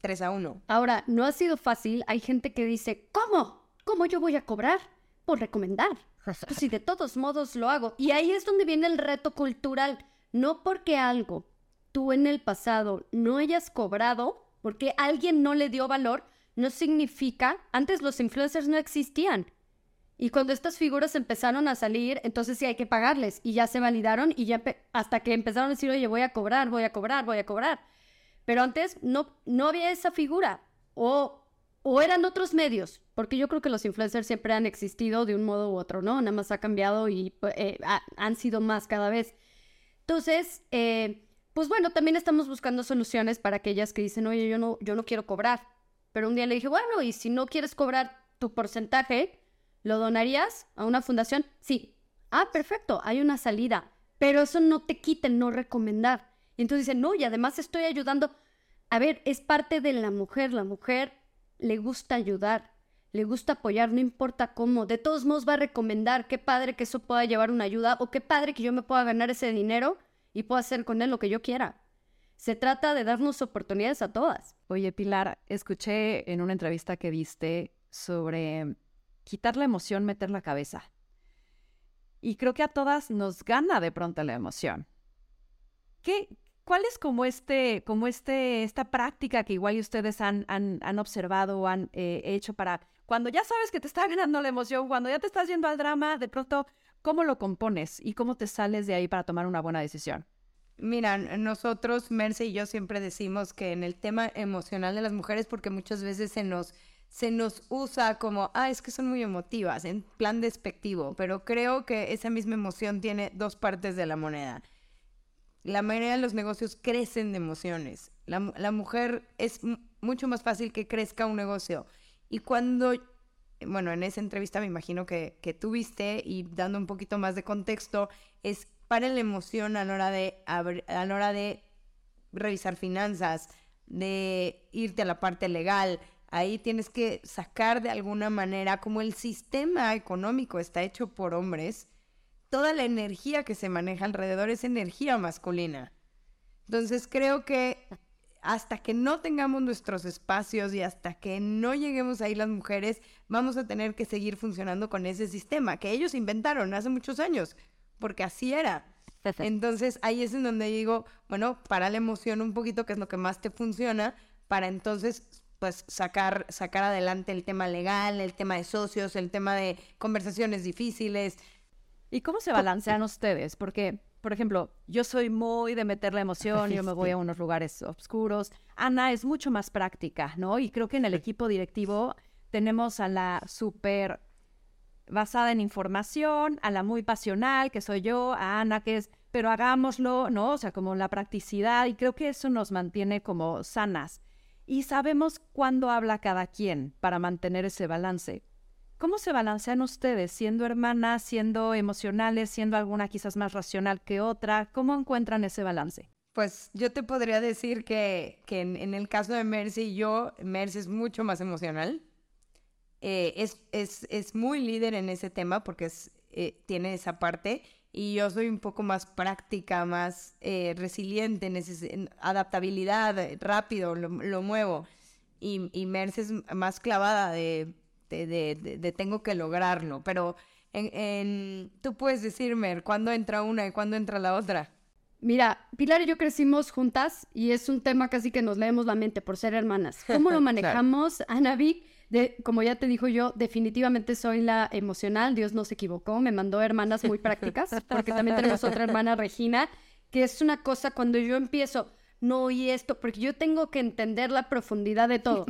Speaker 3: 3 a 1.
Speaker 1: Ahora, no ha sido fácil. Hay gente que dice, ¿cómo? ¿Cómo yo voy a cobrar? Por recomendar. Pues si de todos modos lo hago. Y ahí es donde viene el reto cultural. No porque algo tú en el pasado no hayas cobrado porque alguien no le dio valor, no significa, antes los influencers no existían. Y cuando estas figuras empezaron a salir, entonces sí hay que pagarles y ya se validaron y ya hasta que empezaron a decir, oye, voy a cobrar, voy a cobrar, voy a cobrar. Pero antes no, no había esa figura o, o eran otros medios, porque yo creo que los influencers siempre han existido de un modo u otro, ¿no? Nada más ha cambiado y eh, han sido más cada vez. Entonces, eh, pues bueno, también estamos buscando soluciones para aquellas que dicen, oye, yo no, yo no quiero cobrar. Pero un día le dije, bueno, y si no quieres cobrar tu porcentaje, ¿lo donarías a una fundación? Sí. Ah, perfecto, hay una salida. Pero eso no te quita el no recomendar. Y entonces dicen, no, y además estoy ayudando. A ver, es parte de la mujer. La mujer le gusta ayudar, le gusta apoyar, no importa cómo. De todos modos va a recomendar. Qué padre que eso pueda llevar una ayuda o qué padre que yo me pueda ganar ese dinero y puedo hacer con él lo que yo quiera. Se trata de darnos oportunidades a todas.
Speaker 2: Oye, Pilar, escuché en una entrevista que viste sobre quitar la emoción, meter la cabeza. Y creo que a todas nos gana de pronto la emoción. ¿Qué, ¿Cuál es como este, como este, esta práctica que igual ustedes han, han, observado o han eh, hecho para cuando ya sabes que te está ganando la emoción, cuando ya te estás yendo al drama, de pronto ¿Cómo lo compones y cómo te sales de ahí para tomar una buena decisión?
Speaker 3: Mira, nosotros, Merce y yo siempre decimos que en el tema emocional de las mujeres, porque muchas veces se nos, se nos usa como, ah, es que son muy emotivas, en plan despectivo, pero creo que esa misma emoción tiene dos partes de la moneda. La mayoría de los negocios crecen de emociones. La, la mujer es mucho más fácil que crezca un negocio. Y cuando bueno, en esa entrevista me imagino que, que tuviste y dando un poquito más de contexto, es para la emoción hora de, a la hora de revisar finanzas, de irte a la parte legal. Ahí tienes que sacar de alguna manera, como el sistema económico está hecho por hombres, toda la energía que se maneja alrededor es energía masculina. Entonces creo que hasta que no tengamos nuestros espacios y hasta que no lleguemos ahí las mujeres, vamos a tener que seguir funcionando con ese sistema que ellos inventaron hace muchos años, porque así era. Entonces ahí es en donde digo, bueno, para la emoción un poquito, que es lo que más te funciona, para entonces pues sacar, sacar adelante el tema legal, el tema de socios, el tema de conversaciones difíciles.
Speaker 2: ¿Y cómo se balancean ustedes? Porque por ejemplo, yo soy muy de meter la emoción, yo me voy a unos lugares oscuros. Ana es mucho más práctica, ¿no? Y creo que en el equipo directivo tenemos a la súper basada en información, a la muy pasional, que soy yo, a Ana, que es, pero hagámoslo, ¿no? O sea, como la practicidad, y creo que eso nos mantiene como sanas. Y sabemos cuándo habla cada quien para mantener ese balance. ¿Cómo se balancean ustedes, siendo hermanas, siendo emocionales, siendo alguna quizás más racional que otra? ¿Cómo encuentran ese balance?
Speaker 3: Pues yo te podría decir que, que en, el caso de Mercy yo, Mercy es mucho más emocional. Eh, es, es, es, muy líder en ese tema porque eh, tiene esa parte y yo soy un poco más práctica, más eh, resiliente, en, adaptabilidad, rápido, lo, lo muevo. Y, y Mercy es más clavada de de, tengo que lograrlo, pero en, tú puedes decirme cuándo entra una y cuándo entra la otra.
Speaker 1: Mira, Pilar y yo crecimos juntas y es un tema casi que nos leemos la mente por ser hermanas. ¿Cómo lo manejamos, Ana Vic? De, como ya te dijo yo, definitivamente soy la emocional, Dios no se equivocó, me mandó hermanas muy prácticas, porque también tenemos otra hermana, Regina, que es una cosa cuando yo empiezo, no oí esto, porque yo tengo que entender la profundidad de todo,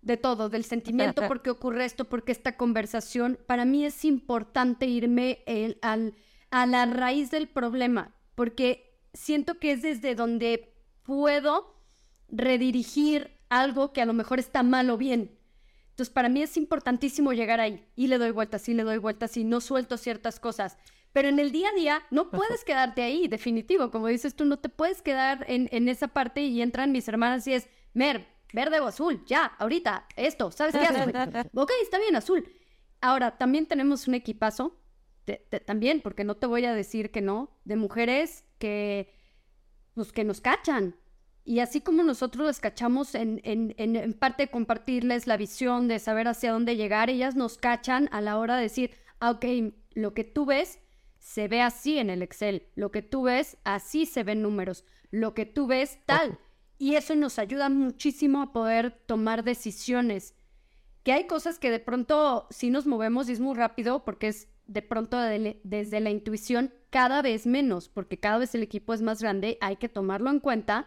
Speaker 1: de todo, del sentimiento, por qué ocurre esto, porque esta conversación, para mí es importante irme al, a la raíz del problema, porque siento que es desde donde puedo redirigir algo que a lo mejor está mal o bien. Entonces, para mí es importantísimo llegar ahí y le doy vueltas y le doy vueltas y no suelto ciertas cosas. Pero en el día a día no puedes quedarte ahí, definitivo. Como dices tú, no te puedes quedar en, en esa parte y entran mis hermanas y es, Mer, verde o azul, ya, ahorita, esto, ¿sabes qué haces? ok, está bien, azul. Ahora, también tenemos un equipazo, también, porque no te voy a decir que no, de mujeres que, pues, que nos cachan. Y así como nosotros las cachamos en, en, en, en parte de compartirles la visión, de saber hacia dónde llegar, ellas nos cachan a la hora de decir, ah, ok, lo que tú ves se ve así en el Excel. Lo que tú ves, así se ven números. Lo que tú ves, tal. Y eso nos ayuda muchísimo a poder tomar decisiones. Que hay cosas que de pronto sí nos movemos y es muy rápido porque es de pronto desde la intuición cada vez menos, porque cada vez el equipo es más grande, hay que tomarlo en cuenta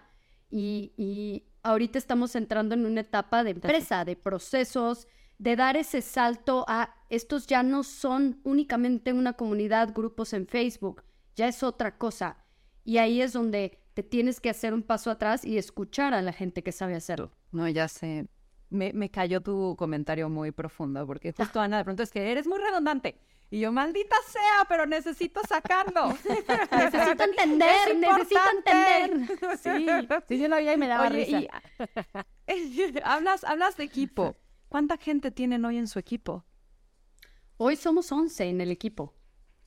Speaker 1: y, y ahorita estamos entrando en una etapa de empresa, de procesos, de dar ese salto a estos ya no son únicamente una comunidad, grupos en Facebook, ya es otra cosa. Y ahí es donde te tienes que hacer un paso atrás y escuchar a la gente que sabe hacerlo.
Speaker 2: No, ya sé. Me, me cayó tu comentario muy profundo, porque justo Ana, de pronto es que eres muy redundante. Y yo, maldita sea, pero necesito sacarlo.
Speaker 1: necesito entender, necesito entender.
Speaker 4: Sí, sí, yo lo oía y me daba risa.
Speaker 2: hablas, hablas de equipo. ¿Cuánta gente tienen hoy en su equipo?
Speaker 1: Hoy somos 11 en el equipo.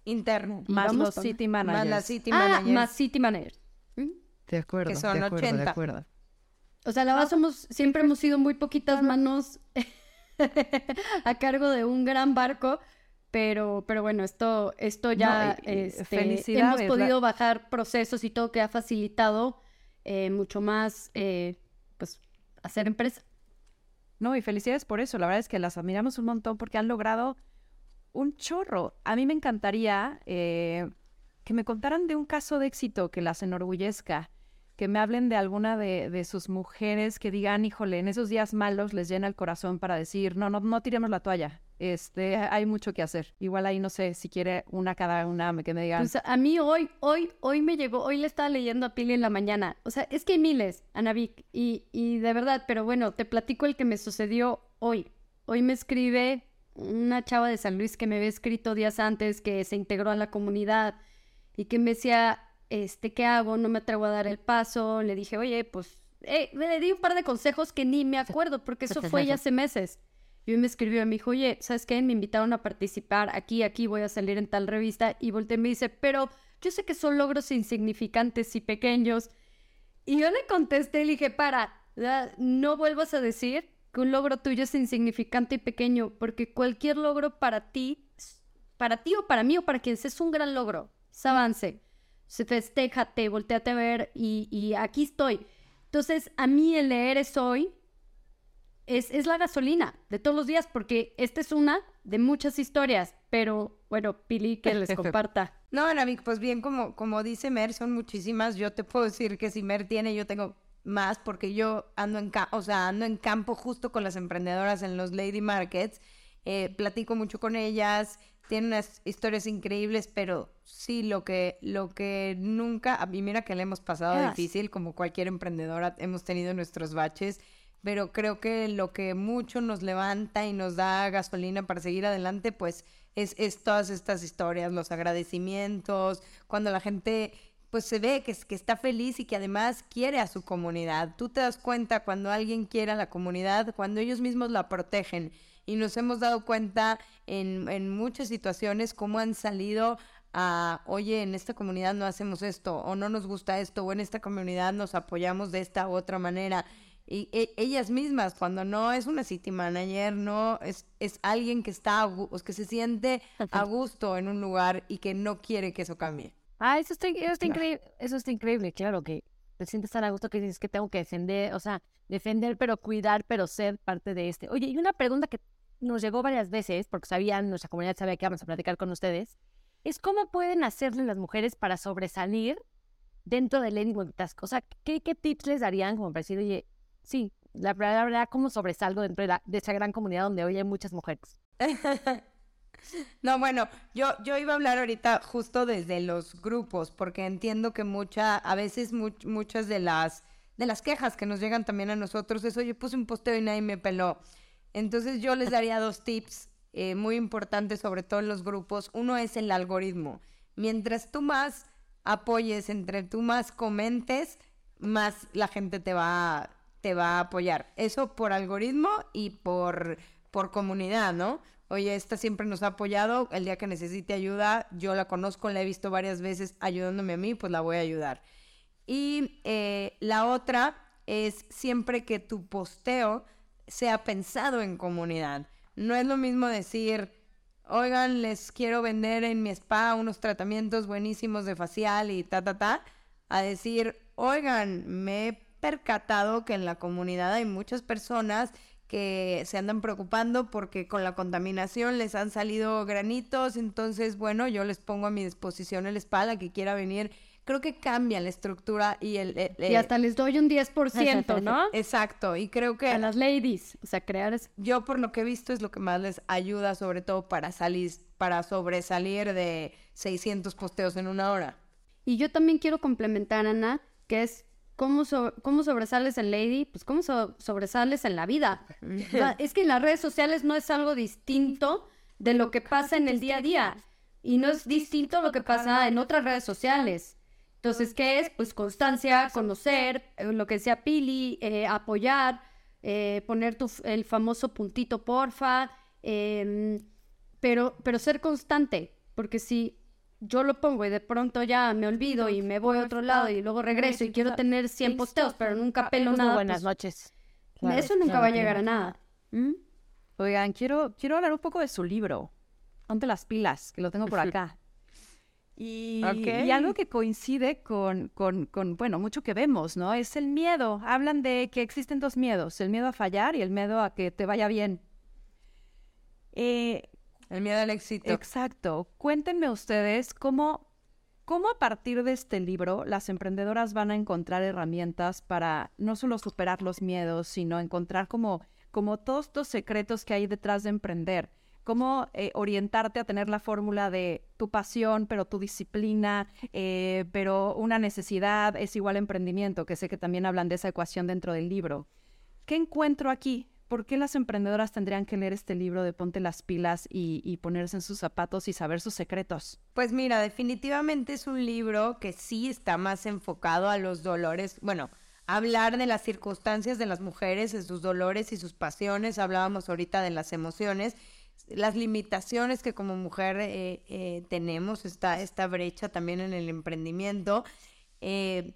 Speaker 3: Interno.
Speaker 2: Más los City Managers.
Speaker 3: Más la City
Speaker 1: ah,
Speaker 3: Managers.
Speaker 1: más City Managers.
Speaker 2: ¿Mm? De acuerdo,
Speaker 3: que son
Speaker 2: de acuerdo,
Speaker 3: 80.
Speaker 2: De acuerdo.
Speaker 1: O sea, la verdad somos, siempre hemos sido muy poquitas manos a cargo de un gran barco, pero, pero bueno, esto, esto ya
Speaker 2: No, y-
Speaker 1: este, hemos podido bajar procesos y todo que ha facilitado eh, mucho más, eh, pues, hacer empresa.
Speaker 2: No, y felicidades por eso. La verdad es que las admiramos un montón porque han logrado un chorro. A mí me encantaría eh, que me contaran de un caso de éxito que las enorgullezca, que me hablen de alguna de, de sus mujeres que digan, híjole, en esos días malos les llena el corazón para decir, no, no, no tiremos la toalla. Este, hay mucho que hacer. Igual ahí no sé si quiere una cada una que me digan.
Speaker 1: Pues a mí hoy, hoy, hoy me llegó, hoy le estaba leyendo a Pili en la mañana. O sea, es que hay miles, Anavik, y, y de verdad, pero bueno, te platico el que me sucedió hoy. Hoy me escribe una chava de San Luis que me había escrito días antes, que se integró a la comunidad y que me decía, este, ¿qué hago? No me atrevo a dar el paso. Le dije, oye, pues, eh, le di un par de consejos que ni me acuerdo, porque eso fue ya hace meses. Y me escribió y me dijo, oye, ¿sabes qué? Me invitaron a participar aquí, aquí, voy a salir en tal revista. Y volteé y me dice, pero yo sé que son logros insignificantes y pequeños. Y yo le contesté y le dije, para, no vuelvas a decir que un logro tuyo es insignificante y pequeño, porque cualquier logro para ti, para ti o para mí o para quien sea, es un gran logro, es avance. Se festéjate, volteate a ver y, y aquí estoy. Entonces, a mí el leer es hoy es, es la gasolina de todos los días, porque esta es una de muchas historias, pero bueno, Pili, que les comparta.
Speaker 3: No, Anavik, pues bien, como, como dice Mer, son muchísimas. Yo te puedo decir que si Mer tiene, yo tengo más, porque yo ando en, ca- o sea, ando en campo justo con las emprendedoras en los Lady Markets. Eh, platico mucho con ellas, tienen unas historias increíbles, pero sí, lo que, lo que nunca, a mí mira que le hemos pasado
Speaker 4: Yes.
Speaker 3: difícil, como cualquier emprendedora, hemos tenido nuestros baches, pero creo que lo que mucho nos levanta y nos da gasolina para seguir adelante, pues es, es todas estas historias, los agradecimientos, cuando la gente pues se ve que, que está feliz y que además quiere a su comunidad. Tú te das cuenta cuando alguien quiere a la comunidad, cuando ellos mismos la protegen. Y nos hemos dado cuenta en, en muchas situaciones cómo han salido a, oye, en esta comunidad no hacemos esto, o no nos gusta esto, o en esta comunidad nos apoyamos de esta u otra manera. Y e, ellas mismas, cuando no es una city manager, no es, es alguien que está que se siente a gusto en un lugar y que no quiere que eso cambie.
Speaker 4: Ah, eso está, eso está increíble, eso está increíble, claro, que te sientes tan a gusto que dices que tengo que defender, o sea, defender, pero cuidar, pero ser parte de este. Oye, y una pregunta que nos llegó varias veces, porque sabían, nuestra comunidad sabía que íbamos a platicar con ustedes, es cómo pueden hacerle las mujeres para sobresalir dentro del Lady Multitask. O sea, ¿qué, ¿qué, tips les darían como para decir, oye, sí, la verdad, ¿cómo sobresalgo dentro de, la, de esa gran comunidad donde hoy hay muchas mujeres?
Speaker 3: No, bueno, yo, yo iba a hablar ahorita justo desde los grupos, porque entiendo que mucha, a veces muchas de las, de las quejas que nos llegan también a nosotros es, oye, puse un posteo y nadie me peló. Entonces yo les daría dos tips eh, muy importantes, sobre todo en los grupos. Uno es el algoritmo. Mientras tú más apoyes, entre tú más comentes, más la gente te va, te va a apoyar. Eso por algoritmo y por, por comunidad, ¿no? Oye, esta siempre nos ha apoyado. El día que necesite ayuda, yo la conozco, la he visto varias veces ayudándome a mí, pues la voy a ayudar. Y eh, la otra es siempre que tu posteo sea pensado en comunidad. No es lo mismo decir, oigan, les quiero vender en mi spa unos tratamientos buenísimos de facial y ta, ta, ta, a decir, oigan, me he percatado que en la comunidad hay muchas personas que se andan preocupando porque con la contaminación les han salido granitos, entonces bueno, yo les pongo a mi disposición el spa, que quiera venir. Creo que cambia la estructura y el...
Speaker 1: y hasta les doy un 10%, ¿no?
Speaker 3: Exacto, y creo que...
Speaker 1: A las ladies, o sea, crear...
Speaker 3: Yo por lo que he visto es lo que más les ayuda, sobre todo para salir, para sobresalir de 600 posteos en una hora.
Speaker 1: Y yo también quiero complementar, Ana, que es ¿Cómo, ¿Cómo, sobresales en Lady? Pues cómo sobresales en la vida. es que en las redes sociales no es algo distinto de lo que pasa en el día a día. Y no es distinto lo que pasa en otras redes sociales. Entonces, ¿qué es? Pues constancia, conocer, eh, lo que decía Pili, eh, apoyar, eh, poner tu, el famoso puntito porfa, em, pero, pero ser constante. Porque si yo lo pongo y de pronto ya me olvido y me voy a otro lado y luego regreso y quiero tener 100 posteos, pero nunca pelo nada.
Speaker 4: Buenas pues, noches.
Speaker 1: eso nunca va a llegar a nada. ¿Mm?
Speaker 2: Oigan, quiero, quiero hablar un poco de su libro. Ponte las pilas, que lo tengo por acá. Y, y, algo que coincide con, con, con, bueno, mucho que vemos, ¿no? Es el miedo. Hablan de que existen dos miedos, el miedo a fallar y el miedo a que te vaya bien.
Speaker 3: Eh, el miedo al éxito.
Speaker 2: Exacto. Cuéntenme ustedes cómo, cómo a partir de este libro las emprendedoras van a encontrar herramientas para no solo superar los miedos, sino encontrar como, como todos estos secretos que hay detrás de emprender. Cómo eh, orientarte a tener la fórmula de tu pasión, pero tu disciplina, eh, pero una necesidad es igual a emprendimiento, que sé que también hablan de esa ecuación dentro del libro. ¿Qué encuentro aquí? ¿por qué las emprendedoras tendrían que leer este libro de Ponte las pilas y, ponerse en sus zapatos y saber sus secretos?
Speaker 3: Pues mira, definitivamente es un libro que sí está más enfocado a los dolores, bueno, hablar de las circunstancias de las mujeres, de sus dolores y sus pasiones, hablábamos ahorita de las emociones, las limitaciones que como mujer eh, eh, tenemos, esta, esta brecha también en el emprendimiento. Eh,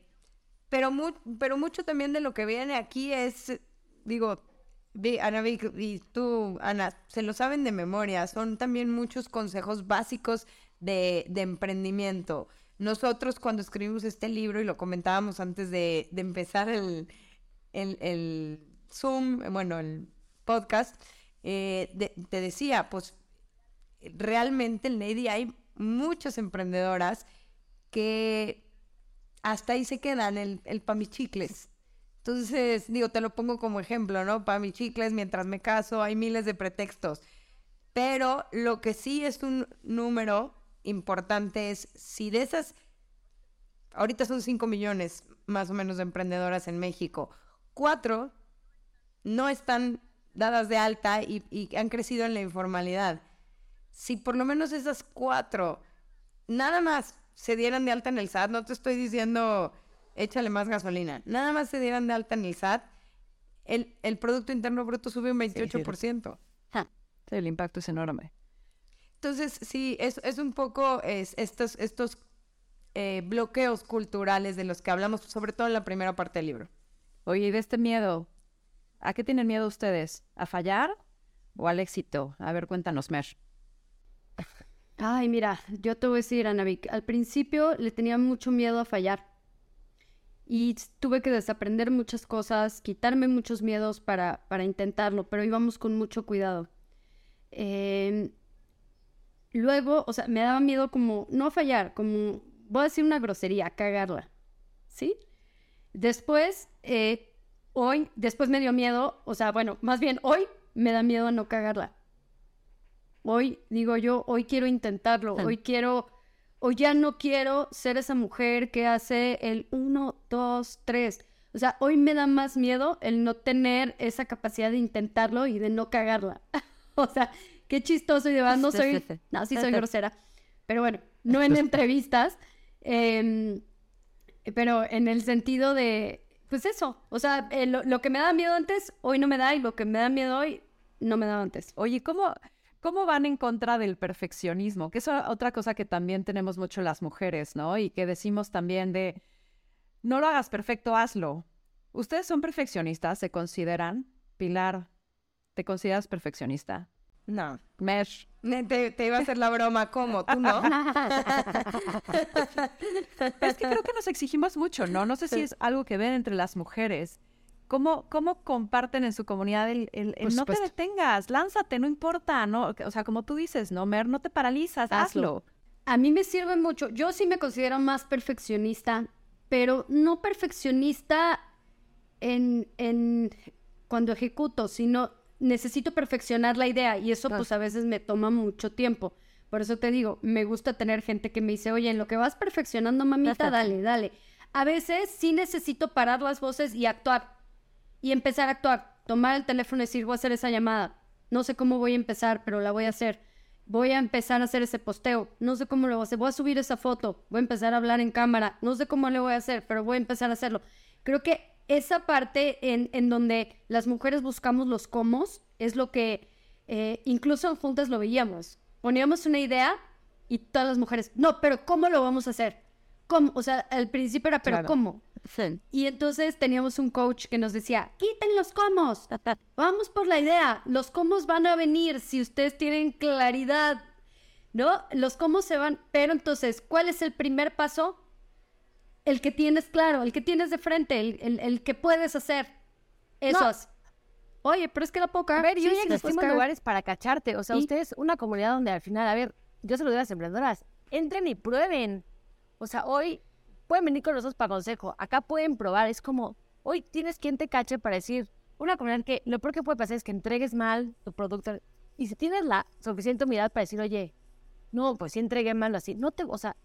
Speaker 3: pero, mucho también de lo que viene aquí es, digo, Ana y tú, Ana, se lo saben de memoria. Son también muchos consejos básicos de, emprendimiento. Nosotros cuando escribimos este libro, y lo comentábamos antes de, empezar el, el, Zoom, bueno, el podcast, eh, te decía, pues realmente en Lady hay muchas emprendedoras que hasta ahí se quedan, el, el pamichicles. Entonces, digo, te lo pongo como ejemplo, ¿no? Para mis chicles, mientras me caso, hay miles de pretextos. Pero lo que sí es un número importante es si de esas, ahorita son 5 millones más o menos de emprendedoras en México, cuatro no están dadas de alta y, y han crecido en la informalidad. Si por lo menos esas cuatro nada más se dieran de alta en el SAT, no te estoy diciendo échale más gasolina, nada más se dieran de alta en el SAT, el, el Producto Interno Bruto sube un 28%.
Speaker 2: Sí, el impacto es enorme.
Speaker 3: Entonces, sí, es, es un poco es, estos, estos eh, bloqueos culturales de los que hablamos, sobre todo en la primera parte del libro.
Speaker 2: Oye, y de este miedo, ¿a qué tienen miedo ustedes? ¿A fallar o al éxito? A ver, cuéntanos, Mer.
Speaker 1: Ay, mira, yo te voy a decir, Anavik, al principio le tenía mucho miedo a fallar. Y tuve que desaprender muchas cosas, quitarme muchos miedos para, para intentarlo, pero íbamos con mucho cuidado. Em, luego, o sea, me daba miedo como, no fallar, como, voy a decir una grosería, cagarla. ¿Sí? Después, eh, hoy, después me dio miedo, o sea, bueno, más bien hoy me da miedo a no cagarla. Hoy, digo yo, hoy quiero intentarlo, hoy quiero, hoy ya no quiero ser esa mujer que hace el uno, dos, tres. O sea, hoy me da más miedo el no tener esa capacidad de intentarlo y de no cagarla. o sea, qué chistoso y de verdad no soy, no, sí soy grosera, pero bueno, no en entrevistas, em, pero en el sentido de, pues eso, o sea, eh, lo, lo que me da miedo antes, hoy no me da y lo que me da miedo hoy, no me da antes.
Speaker 2: Oye, ¿cómo, ¿Cómo van en contra del perfeccionismo? Que es otra cosa que también tenemos mucho las mujeres, ¿no? Y que decimos también de, no lo hagas perfecto, hazlo. ¿Ustedes son perfeccionistas? ¿Se consideran? Pilar, ¿te consideras perfeccionista?
Speaker 3: No.
Speaker 2: Mesh.
Speaker 3: Te, te iba a hacer la broma, ¿cómo? ¿Tú no?
Speaker 2: es que creo que nos exigimos mucho, ¿no? No sé si es algo que ven entre las mujeres ¿Cómo, ¿Cómo comparten en su comunidad el, el, no te detengas, lánzate, no importa, ¿no? O sea, como tú dices, ¿no, Mer? No te paralizas, hazlo.
Speaker 1: A mí me sirve mucho. Yo sí me considero más perfeccionista, pero no perfeccionista en, en cuando ejecuto, sino necesito perfeccionar la idea y eso pues a veces me toma mucho tiempo. Por eso te digo, me gusta tener gente que me dice, oye, en lo que vas perfeccionando, mamita, dale, dale. A veces sí necesito parar las voces y actuar y empezar a actuar. Tomar el teléfono y decir, voy a hacer esa llamada. No sé cómo voy a empezar, pero la voy a hacer. Voy a empezar a hacer ese posteo. No sé cómo lo voy a hacer. Voy a subir esa foto. Voy a empezar a hablar en cámara. No sé cómo le voy a hacer, pero voy a empezar a hacerlo. Creo que esa parte en, en donde las mujeres buscamos los cómo es lo que eh, incluso juntas lo veíamos. Poníamos una idea y todas las mujeres, no, pero ¿cómo lo vamos a hacer? ¿Cómo? O sea, al principio era, pero ¿cómo? Y entonces teníamos un coach que nos decía, quiten los comos, vamos por la idea, los comos van a venir si ustedes tienen claridad, ¿no? Los comos se van, pero entonces, ¿cuál es el primer paso? El que tienes claro, el que tienes de frente, el, que puedes hacer. Esos. Oye, pero es que la poca.
Speaker 4: A ver, yo ya existimos lugares para cacharte. O sea, ustedes, una comunidad donde al final, a ver, yo se lo digo a las emprendedoras, entren y prueben. O sea, hoy pueden venir con nosotros para consejo. Acá pueden probar. Es como, hoy tienes quien te cache para decir, una comunidad que lo peor que puede pasar es que entregues mal tu producto. Y si tienes la suficiente humildad para decir, oye, no, pues si entregué mal así, no te, o sea,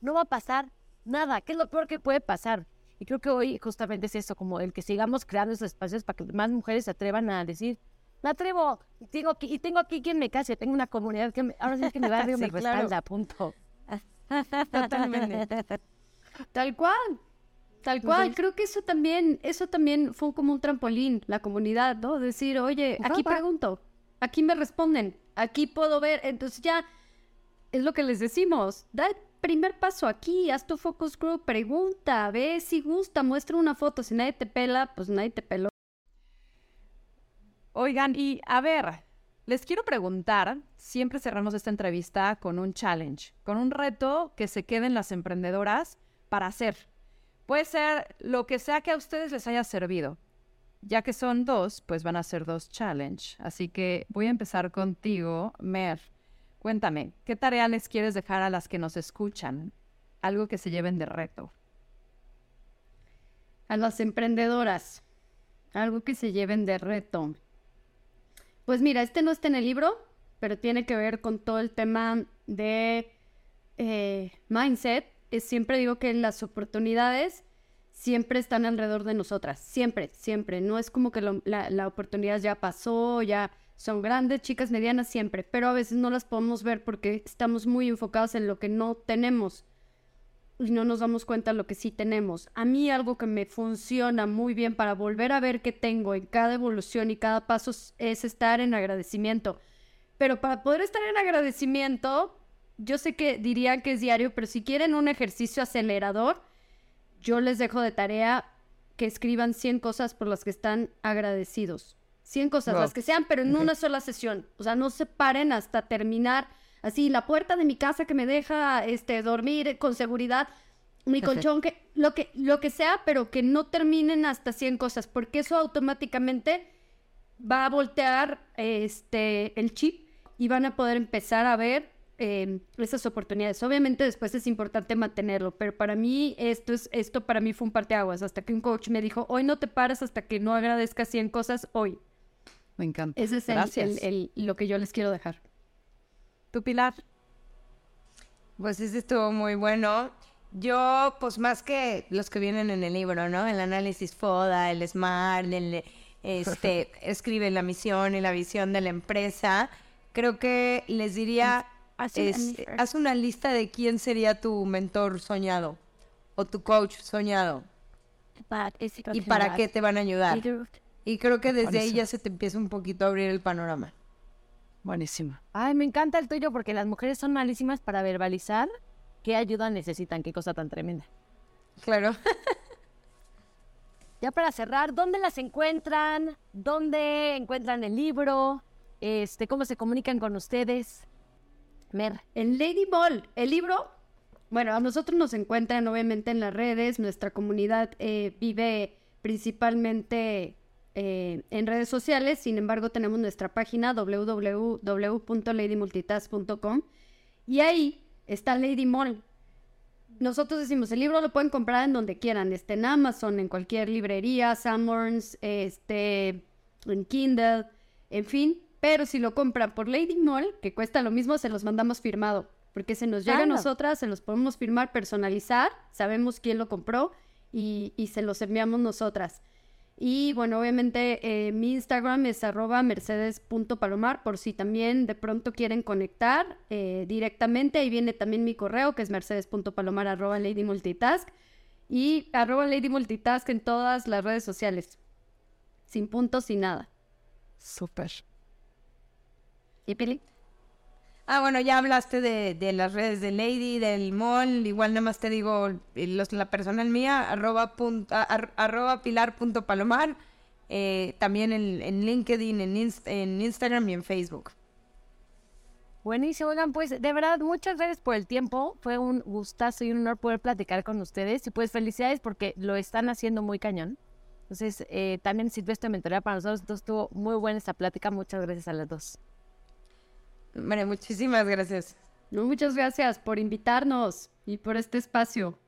Speaker 4: no va a pasar nada. ¿Qué es lo peor que puede pasar? Y creo que hoy justamente es eso, como el que sigamos creando esos espacios para que más mujeres se atrevan a decir, me atrevo, y tengo aquí, y tengo aquí quien me case, tengo una comunidad que me, ahora sí que mi barrio me respalda, punto.
Speaker 1: Totalmente. Tal cual. Tal cual, creo que eso también, eso también fue como un trampolín, la comunidad, ¿no? Decir, oye, aquí pregunto, aquí me responden, aquí puedo ver, entonces ya es lo que les decimos, da primer paso aquí, haz tu focus group, pregunta, ve si gusta, muestra una foto, si nadie te pela, pues nadie te peló.
Speaker 2: Oigan, y a ver, les quiero preguntar, siempre cerramos esta entrevista con un challenge, con un reto que se queden las emprendedoras para hacer. Puede ser lo que sea que a ustedes les haya servido. Ya que son dos, pues van a ser dos challenge. Así que voy a empezar contigo, Mer. Cuéntame, ¿qué tarea les quieres dejar a las que nos escuchan? Algo que se lleven de reto.
Speaker 1: A las emprendedoras, algo que se lleven de reto. Pues mira, este no está en el libro, pero tiene que ver con todo el tema de eh, mindset siempre digo que las oportunidades siempre están alrededor de nosotras, siempre, siempre. No es como que la, la oportunidad ya pasó, ya son grandes, chicas, medianas, siempre, pero a veces no las podemos ver porque estamos muy enfocados en lo que no tenemos y no nos damos cuenta de lo que sí tenemos. A mí algo que me funciona muy bien para volver a ver qué tengo en cada evolución y cada paso es estar en agradecimiento. Pero para poder estar en agradecimiento, yo sé que dirían que es diario, pero si quieren un ejercicio acelerador, yo les dejo de tarea que escriban 100 cosas por las que están agradecidos. 100 cosas, las que sean, pero en una sola sesión. O sea, no se paren hasta terminar. Así, la puerta de mi casa que me deja este, dormir con seguridad, mi colchón, que lo, que lo que sea, pero que no terminen hasta 100 cosas, porque eso automáticamente va a voltear este, el chip y van a poder empezar a ver em, esas oportunidades. Obviamente después es importante mantenerlo, pero para mí esto, es, esto para mí fue un parteaguas, hasta que un coach me dijo, hoy no te paras hasta que no agradezcas 100 cosas hoy.
Speaker 2: Me encanta.
Speaker 1: Ese es el, lo que yo les quiero dejar.
Speaker 2: ¿Tu Pilar?
Speaker 3: Pues ese estuvo muy bueno. Yo, pues más que los que vienen en el libro, ¿no? El análisis FODA, el SMART, el, este, escribe la misión y la visión de la empresa. Creo que les diría, haz una lista de quién sería tu mentor soñado o tu coach soñado. ¿Y para qué te van a ayudar? Y creo que desde ahí ya se te empieza un poquito a abrir el panorama.
Speaker 2: Buenísimo.
Speaker 4: Ay, me encanta el tuyo porque las mujeres son malísimas para verbalizar qué ayuda necesitan, qué cosa tan tremenda.
Speaker 3: Claro.
Speaker 4: ya para cerrar, ¿dónde las encuentran? ¿Dónde encuentran el libro? Este, ¿Cómo se comunican con ustedes?
Speaker 1: Mer. En Lady Ball, el libro, bueno, a nosotros nos encuentran obviamente en las redes, nuestra comunidad eh, vive principalmente eh, en redes sociales, sin embargo tenemos nuestra página www.ladymultitask.com y ahí está Lady Mall. Nosotros decimos, el libro lo pueden comprar en donde quieran, este, en Amazon, en cualquier librería, Summers, este, en Kindle, en fin, pero si lo compran por Lady Mall, que cuesta lo mismo, se los mandamos firmado, porque se nos llega a nosotras, se los podemos firmar, personalizar, sabemos quién lo compró y, y se los enviamos nosotras. Y bueno, obviamente eh, mi Instagram es arroba mercedes.palomar por si también de pronto quieren conectar eh, directamente. Ahí viene también mi correo que es mercedes.palomar arroba lady multitask y arroba lady multitask en todas las redes sociales. Sin puntos, sin nada.
Speaker 2: Súper.
Speaker 1: ¿Y Pili?
Speaker 3: Ah, bueno, ya hablaste de, las redes de Lady, del mall, igual nada más te digo los, la personal mía, arroba, arroba pilar.palomar, eh, también en, LinkedIn, en, en Instagram y en Facebook.
Speaker 4: Buenísimo, oigan, pues de verdad, muchas gracias por el tiempo. Fue un gustazo y un honor poder platicar con ustedes. Y pues felicidades porque lo están haciendo muy cañón. Entonces, eh, también sirve esta mentoría para nosotros. Entonces, estuvo muy buena esta plática. Muchas gracias a las dos.
Speaker 3: María, muchísimas gracias.
Speaker 1: Muchas gracias por invitarnos y por este espacio.